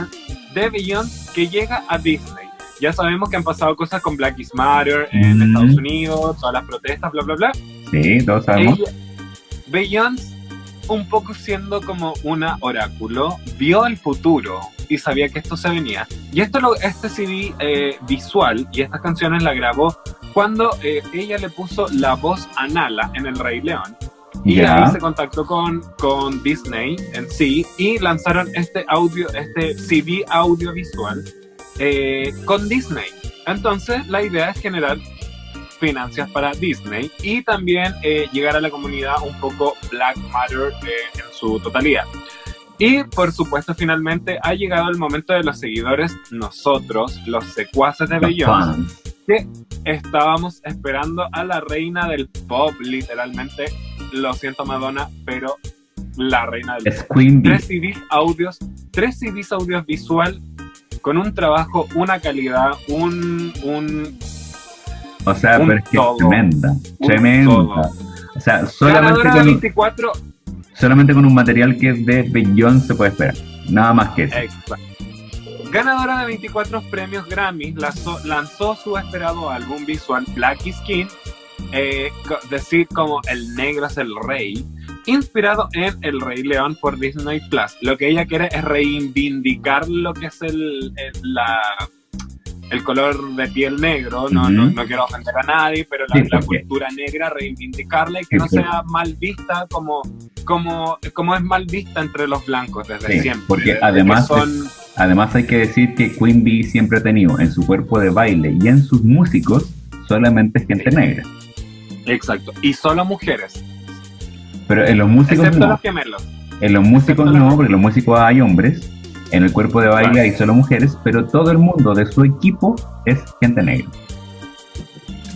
de Beyoncé que llega a Disney. Ya sabemos que han pasado cosas con Black is Matter en Mm. Estados Unidos, todas las protestas, bla, bla, bla. Sí, todos sabemos. Beyoncé, un poco siendo como una oráculo, vio el futuro y sabía que esto se venía. Y esto lo, este CD eh, visual y estas canciones la grabó cuando eh, ella le puso la voz a Nala en El Rey León. Y Ya. ahí se contactó con, con Disney en sí y lanzaron este audio, este CD audiovisual eh, con Disney. Entonces la idea es generar finanzas para Disney y también eh, llegar a la comunidad un poco Black Matter eh, en su totalidad. Y por supuesto finalmente ha llegado el momento de los seguidores, nosotros, los secuaces de Beyoncé, que estábamos esperando a la reina del pop, literalmente. Lo siento, Madonna, pero la reina del Es Queen Bee. Tres CDs audios, tres CDs audios visual con un trabajo, una calidad, un, un, O sea, un pero es que todo. tremenda. Tremenda. todo. O sea, solamente ganadora con, 24. Solamente con un material que es de Beyoncé se puede esperar. Nada más que eso. Exacto. Ganadora de 24 premios Grammy, lanzó, su esperado álbum visual Black is King, eh, decir como el negro es el rey, inspirado en El Rey León por Disney Plus. Lo que ella quiere es reivindicar lo que es el- la, el color de piel negro. No, no, no quiero ofender a nadie, pero la, Sí, la porque- cultura negra, reivindicarla y que Sí, no sí. sea mal vista como, como, como es mal vista entre los blancos desde Sí, siempre. porque además son Además hay que decir que Queen Bee siempre ha tenido en su cuerpo de baile y en sus músicos solamente gente negra. Exacto. Y solo mujeres. Pero en los músicos Excepto no. los gemelos. En los músicos excepto no, porque en los músicos hay hombres. En el cuerpo de baile hay solo mujeres, pero todo el mundo de su equipo es gente negra.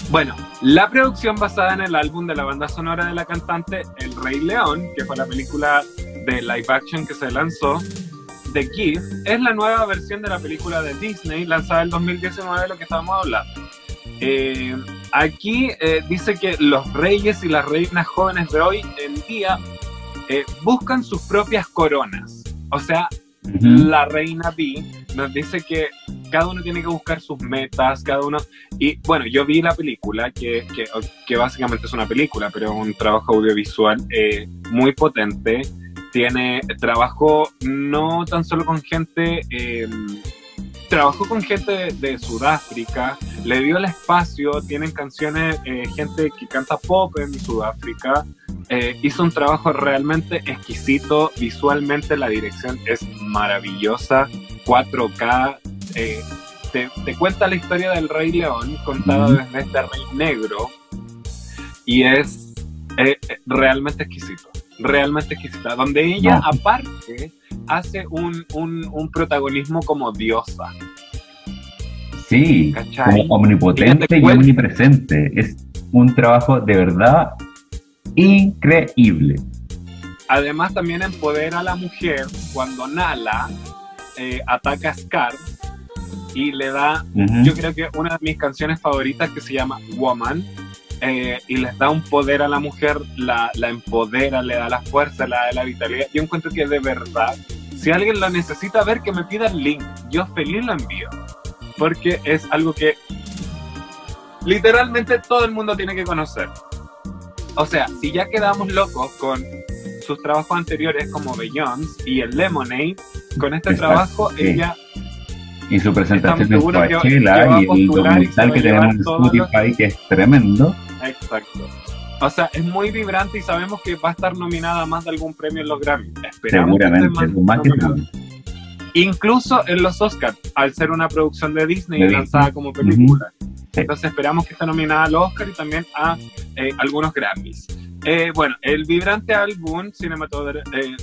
Bueno, la producción basada en el álbum de la banda sonora de la cantante El Rey León, que fue la película de live action que se lanzó, The Gift, es la nueva versión de la película de Disney lanzada en 2019 de lo que estábamos hablando. Eh, aquí eh, dice que los reyes y las reinas jóvenes de hoy en día eh, buscan sus propias coronas. O sea, La reina B nos dice que cada uno tiene que buscar sus metas, cada uno... Y bueno, yo vi la película, que, que, que básicamente es una película, pero un trabajo audiovisual eh, muy potente. Tiene trabajo no tan solo con gente... eh, trabajó con gente de, de Sudáfrica, le dio el espacio, tienen canciones, eh, gente que canta pop en Sudáfrica, eh, hizo un trabajo realmente exquisito, visualmente la dirección es maravillosa, 4K, eh, te, te cuenta la historia del Rey León contada desde este Rey Negro y es eh, realmente exquisito, realmente exquisita, donde ella No. aparte hace un, un, un protagonismo como diosa. Sí, ¿Cachai? como omnipotente y cuál- omnipresente. Es un trabajo de verdad increíble. Además también empodera a la mujer cuando Nala eh, ataca a Scar y le da yo creo que una de mis canciones favoritas que se llama Woman, eh, y les da un poder a la mujer, la, la empodera, le da la fuerza, le da la vitalidad. Yo encuentro que de verdad, si alguien la necesita ver, que me pida el link. Yo feliz lo envío. Porque es algo que literalmente todo el mundo tiene que conocer. O sea, si ya quedamos locos con sus trabajos anteriores como Beyoncé y el Lemonade, con este Exacto, trabajo sí. ella Y su presentación en Coachella y el documental que tenemos en los- Spotify, que es tremendo. Exacto. O sea, es muy vibrante y sabemos que va a estar nominada a más de algún premio en los Grammy. Esperamos que esté Seguramente, más. Incluso en los Oscars, al ser una producción de Disney De lanzada Disney. como película. Sí. Entonces esperamos que esté nominada al Oscar y también a eh, algunos Grammys. Eh, bueno, el vibrante álbum cinematogra- eh,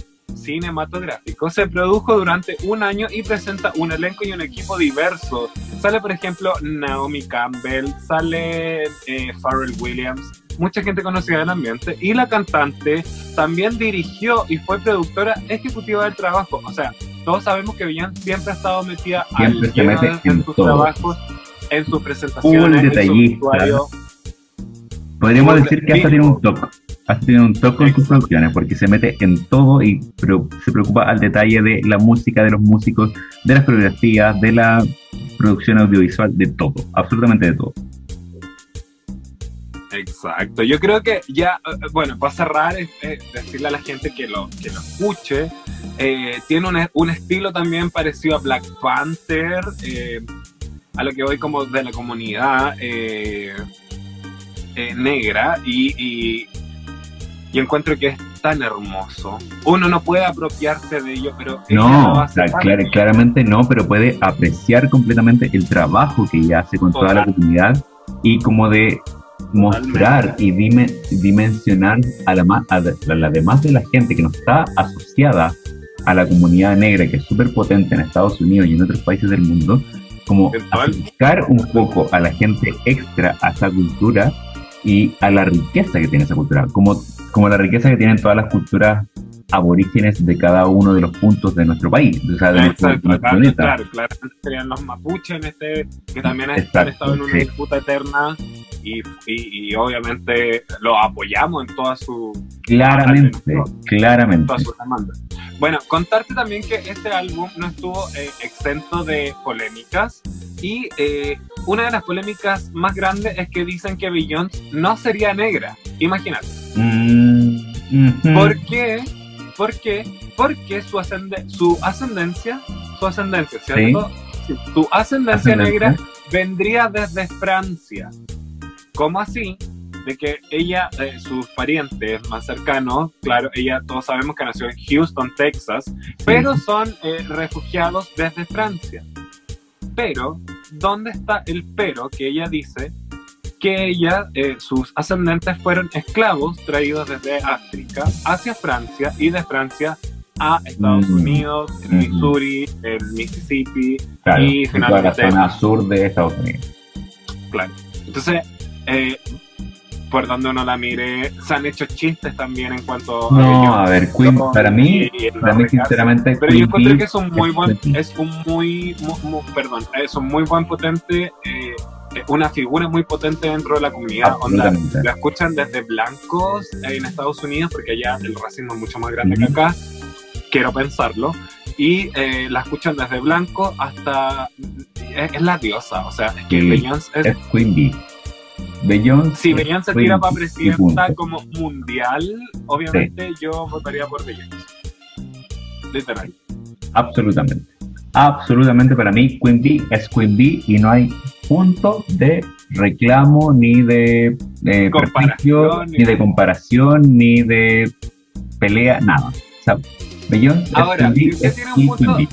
cinematográfico se produjo durante un año y presenta un elenco y un equipo diverso. Sale, por ejemplo, Naomi Campbell, sale eh, Pharrell Williams, mucha gente conocida del ambiente, y la cantante también dirigió y fue productora ejecutiva del trabajo. O sea, todos sabemos que Beyoncé siempre ha estado metida Siempre al mete en, en sus todo. trabajos, en sus presentaciones, en su. Podríamos decir que hasta tiene un toque. Hasta tiene un toque con sus producciones, porque se mete en todo y se preocupa al detalle de la música, de los músicos, de las coreografías, de la producción audiovisual, de todo, absolutamente de todo. Exacto, yo creo que ya, eh, bueno, para cerrar, decirle a la gente que lo, que lo escuche, eh, tiene un, un estilo también parecido a Black Panther, eh, a lo que voy como de la comunidad eh, eh, negra, y, y encuentro que es tan hermoso. Uno no puede apropiarse de ello, pero No, o sea, clar- claramente no, pero puede apreciar completamente el trabajo que ella hace con toda la Total. comunidad y como de mostrar y dime- dimensionar a la, a la, demás de la gente que no está asociada a la comunidad negra, que es súper potente en Estados Unidos y en otros países del mundo, como Total. acercar un poco a la gente extra a esa cultura y a la riqueza que tiene esa cultura, como, como la riqueza que tienen todas las culturas aborígenes de cada uno de los puntos de nuestro país, o sea, de nuestro, Exacto, nuestro claro, planeta. claro, claramente serían los mapuches en este, que también han Exacto, estado en una sí. disputa eterna y, y, y obviamente los apoyamos en toda su, Claramente, claramente. todas sus demandas. Bueno, contarte también que este álbum no estuvo eh, exento de polémicas y eh, una de las polémicas más grandes es que dicen que Beyoncé no sería negra. Imagínate. Mm, ujú. ¿Por qué? ¿Por qué? Porque su, ascende- su ascendencia, su ascendencia, ¿cierto? Sí, Su ascendencia Ascendencia. negra vendría desde Francia. ¿Cómo así? De que ella, eh, sus parientes más cercanos, claro, ella todos sabemos que nació en Houston, Texas, pero son eh, refugiados desde Francia. Pero, ¿dónde está el pero que ella dice que ella, eh, sus ascendentes fueron esclavos traídos desde África hacia Francia y de Francia a Estados Mm. Unidos, Ujú. Missouri, el Mississippi, Claro, y en toda la finalmente- zona sur de Estados Unidos. claro. Entonces, eh, por donde uno la mire, se han hecho chistes también en cuanto No, a a ver, Queen, para mí, para mí sinceramente, Pero yo Queen encuentro Bee que es un muy es buen, es un muy, mu- mu- perdón, es un muy buen potente, eh, una figura muy potente dentro de la comunidad. Onda, la escuchan desde blancos en Estados Unidos, porque allá el racismo es mucho más grande que acá, quiero pensarlo, y eh, la escuchan desde blancos hasta... Es, es la diosa, o sea, es que Sí, Beyoncé es... Es Queen Bee. Beyoncé. Si Beyoncé se tira para presidenta como mundial, obviamente yo votaría por Beyoncé. Literal. Absolutamente. Absolutamente para mí, Queen Bee es Queen Bee y no hay punto de reclamo ni de, de prejuicio, ni- ni de comparación, ni de pelea, nada. O sea, Beyoncé Ahora, es Queen si Bee, usted es tiene y un Queen punto, si,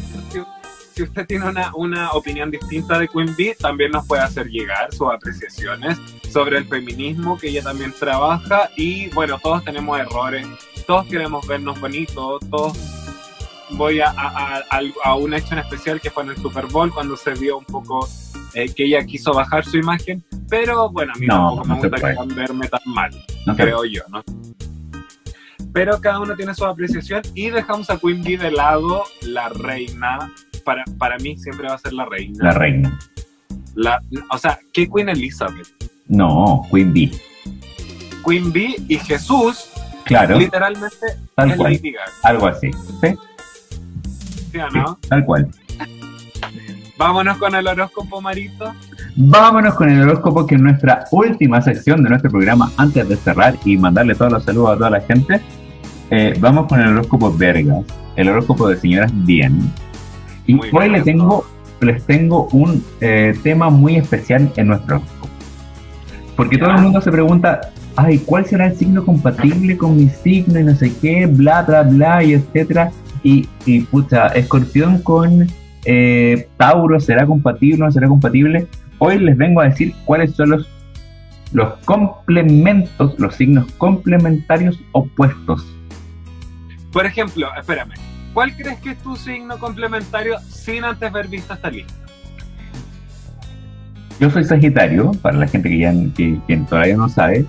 si usted tiene una, una opinión distinta de Queen Bee, también nos puede hacer llegar sus apreciaciones sobre el feminismo que ella también trabaja y bueno, todos tenemos errores, todos queremos vernos bonitos, todos voy a, a, a- a un hecho en especial que fue en el Super Bowl cuando se vio un poco eh, que ella quiso bajar su imagen, pero bueno, a mí No, tampoco no me se gustaría verme tan mal No creo yo, ¿no? Pero cada uno tiene su apreciación y dejamos a Queen Bee de lado, la reina. Para, para mí siempre va a ser la reina. la reina. La- o sea, ¿qué Queen Elizabeth? No, Queen Bee. Queen Bee y Jesús, Claro, literalmente, tal cual. Algo así. ¿sí? ¿sí o no? Tal cual. Vámonos con el horóscopo, Marito. Vámonos con el horóscopo, que es nuestra última sección de nuestro programa antes de cerrar y mandarle todos los saludos a toda la gente. Eh, vamos con el horóscopo Vergas, el horóscopo de señoras bien. Y Muy les tengo, les tengo un eh, tema muy especial en nuestro. Porque todo el mundo se pregunta, ay, ¿cuál será el signo compatible con mi signo y no sé qué, bla, bla, bla, y etcétera? Y, y pucha, escorpión con eh, Tauro, ¿será compatible o no será compatible? Hoy les vengo a decir cuáles son los, los complementos, los signos complementarios opuestos. Por ejemplo, espérame, ¿cuál crees que es tu signo complementario sin antes haber visto esta lista? Yo soy Sagitario, para la gente que, ya, que, que todavía no sabe.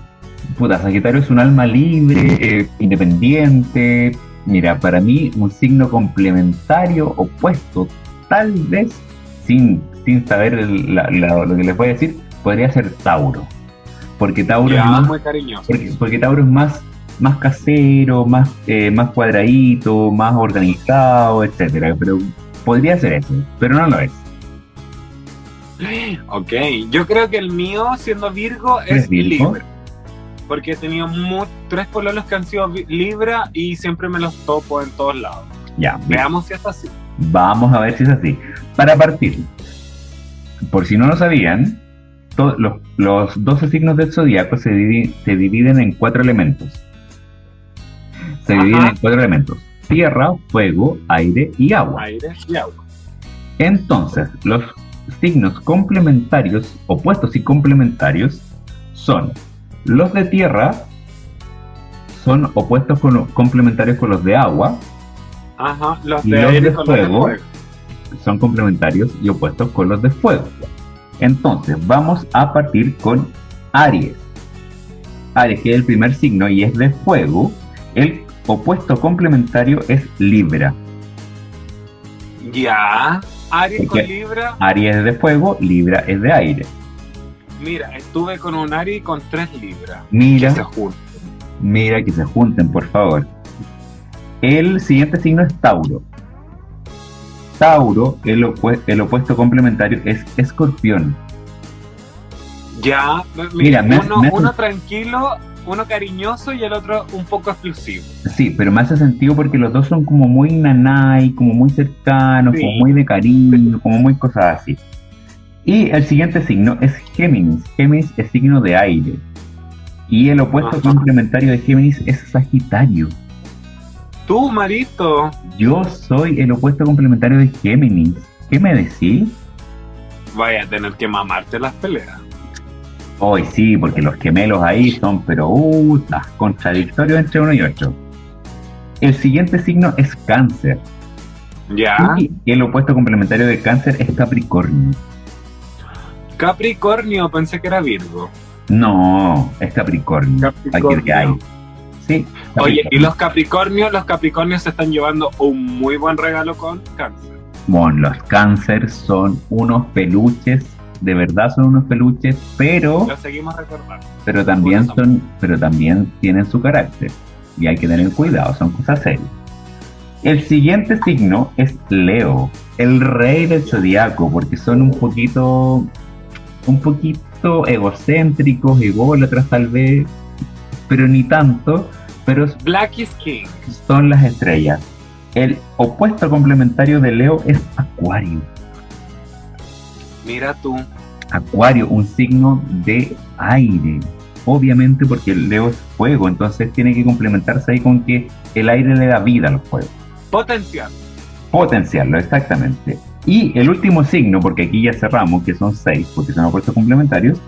Puta, Sagitario es un alma libre, eh, independiente. Mira, para mí un signo complementario opuesto, tal vez, sin, sin saber el- la- la- lo que les voy a decir, podría ser Tauro. Porque Tauro es más muy cariñoso. porque, porque Tauro es más, más casero, más, eh, más cuadradito, más organizado, etcétera. Pero podría ser eso, pero no lo es. [GASPS] Ok, yo creo que el mío, siendo Virgo, ¿Eres es Virgo? Libra. Porque he tenido mu- tres pololos que han sido Libra y siempre me los topo en todos lados. Ya, bien. Veamos si es así. vamos a ver si es así. Para partir, por si no lo sabían, los, los 12 signos del zodiaco se, divi- se dividen en cuatro elementos. Se Ajá. dividen en cuatro elementos: tierra, fuego, aire y agua. Aire y agua. Entonces, los signos complementarios, opuestos y complementarios, son los de tierra, son opuestos con los- complementarios con los de agua, Ajá, los de los aire de con los de fuego. fuego. son complementarios y opuestos con los de fuego. Entonces, vamos a partir con Aries. Aries, que es el primer signo y es de fuego, el opuesto complementario es Libra. Ya, Aries con Libra. Aries es de fuego, Libra es de aire. Mira, estuve con un Aries con tres Libras. Mira, Que se juntan. mira que se junten, por favor. El siguiente signo es Tauro. Tauro, el, opue- el opuesto complementario es Escorpión. Ya, Mira, me- uno, me- uno tranquilo, uno cariñoso y el otro un poco explosivo. Sí, pero me hace sentido porque los dos son como muy nanay, como muy cercanos, Sí. como muy de cariño, como muy cosas así. Y el siguiente signo es Géminis. Géminis es signo de aire. Y el opuesto Ajá. complementario de Géminis es Sagitario. Tú, Marito, Yo soy el opuesto complementario de Géminis. ¿Qué me decís? vaya a tener que mamarte las peleas. Hoy sí, porque los gemelos ahí son, pero uh, contradictorios entre uno y otro. El siguiente signo es Cáncer. Ya, Y el opuesto complementario de Cáncer es Capricornio. Capricornio, pensé que era Virgo. No, es Capricornio. Aquí que hay. Sí. Oye, y Capricornio. los Capricornios, los Capricornios se están llevando un muy buen regalo con Cáncer. Bueno, los cáncer son unos peluches, de verdad son unos peluches, pero, Lo seguimos recordando. pero también son, pero también tienen su carácter. Y hay que tener cuidado, son cosas serias. El siguiente signo es Leo, el rey del zodiaco, porque son un poquito, un poquito egocéntricos, ególatras tal vez, pero ni tanto, pero Black is King. son las estrellas. El opuesto complementario de Leo es Acuario. Mira tú. Acuario, un signo de aire. Obviamente porque el Leo es fuego, entonces tiene que complementarse ahí con que el aire le da vida al fuego. Potencial. Potenciarlo, exactamente. Y el último signo, porque aquí ya cerramos, que son seis, porque son opuestos complementarios,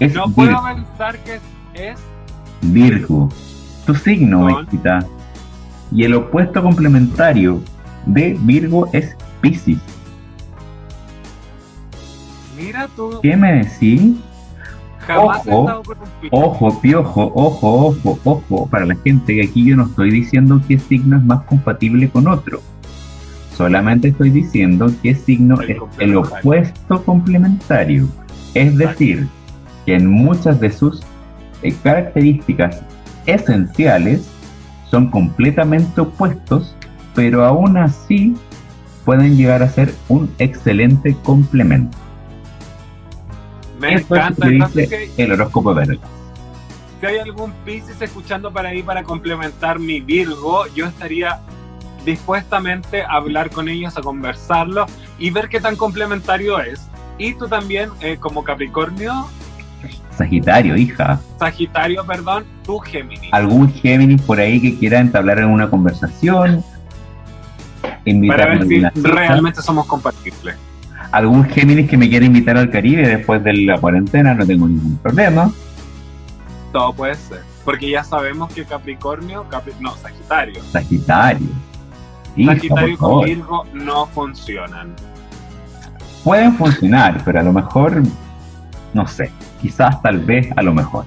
es No Vir- puedo pensar que es Virgo. Tu signo. Mexita. Y el opuesto complementario de Virgo es Piscis. Mira tú. ¿Qué me decís? Jamás Ojo. con un. Ojo, piojo, ojo, ojo, ojo, para la gente que aquí yo no estoy diciendo qué signo es más compatible con otro. Solamente estoy diciendo qué signo El es el opuesto complementario. Es decir, que en muchas de sus eh, características esenciales son completamente opuestos, pero aún así pueden llegar a ser un excelente complemento. Me Eso encanta. Entonces, que- el horóscopo Vergas. si hay algún Pisces escuchando para ahí para complementar mi Virgo, yo estaría dispuestamente a hablar con ellos, a conversarlo y ver qué tan complementario es. Y tú también, eh, como Capricornio, Sagitario, hija. Sagitario, perdón, tú Géminis. Algún Géminis por ahí que quiera entablar en una conversación. Para ver si realmente somos compatibles. Algún Géminis que me quiera invitar al Caribe después de la cuarentena, no tengo ningún problema. Todo puede ser. Porque ya sabemos que Capricornio, Capri- no, Sagitario. Sagitario. Sagitario con. Virgo no funcionan. Pueden funcionar, pero a lo mejor, no sé, quizás tal vez a lo mejor.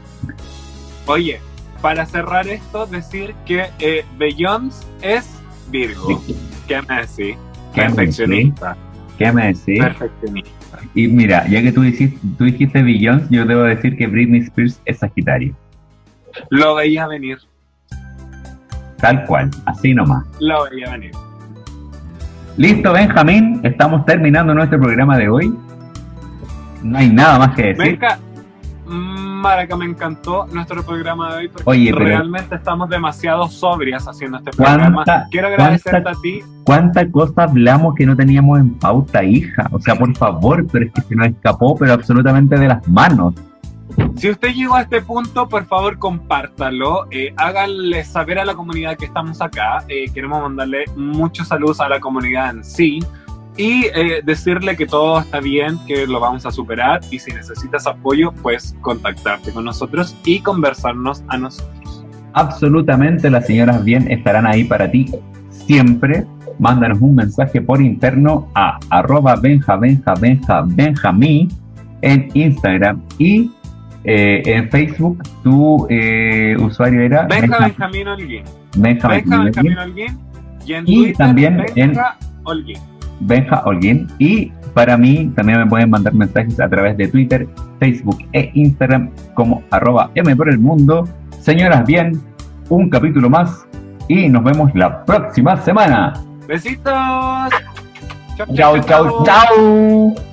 Oye, para cerrar esto, decir que eh, Beyoncé es Virgo. ¿Qué me decís? ¿Qué me Perfeccionista. ¿Qué me decís? Perfeccionista. Y mira, ya que tú dijiste, tú dijiste Beyoncé, yo debo decir que Britney Spears es Sagitario. Lo veía venir. Tal cual, así nomás. Lo veía venir. Listo, Benjamín, estamos terminando nuestro programa de hoy. No hay nada más que decir. Maraca, me encantó nuestro programa de hoy porque Oye, realmente estamos demasiado sobrias haciendo este programa. ¿Cuánta- Quiero agradecerte cuánta- a ti. ¿Cuánta cosa hablamos que no teníamos en pauta, hija? O sea, por favor, pero es que se nos escapó, pero absolutamente de las manos. Si usted llegó a este punto, por favor compártalo, eh, háganle saber a la comunidad que estamos acá. Eh, queremos mandarle muchos saludos a la comunidad en sí y eh, decirle que todo está bien, que lo vamos a superar y si necesitas apoyo, pues contactarte con nosotros y conversarnos a nosotros. Absolutamente, las señoras bien estarán ahí para ti siempre. Mándanos un mensaje por interno a arroba benja, benja, benja, benjamí en Instagram y eh, en Facebook tu eh, usuario era Benja Benja- Benjamín Holguín. Benja Benja Benjamín Holguín. Y en Y Twitter, también Benja Holguín. Benja Holguín. Y para mí también me pueden mandar mensajes a través de Twitter, Facebook e Instagram como arroba M por el mundo. Señoras, bien, un capítulo más y nos vemos la próxima semana. Besitos. Chao, chao, chao.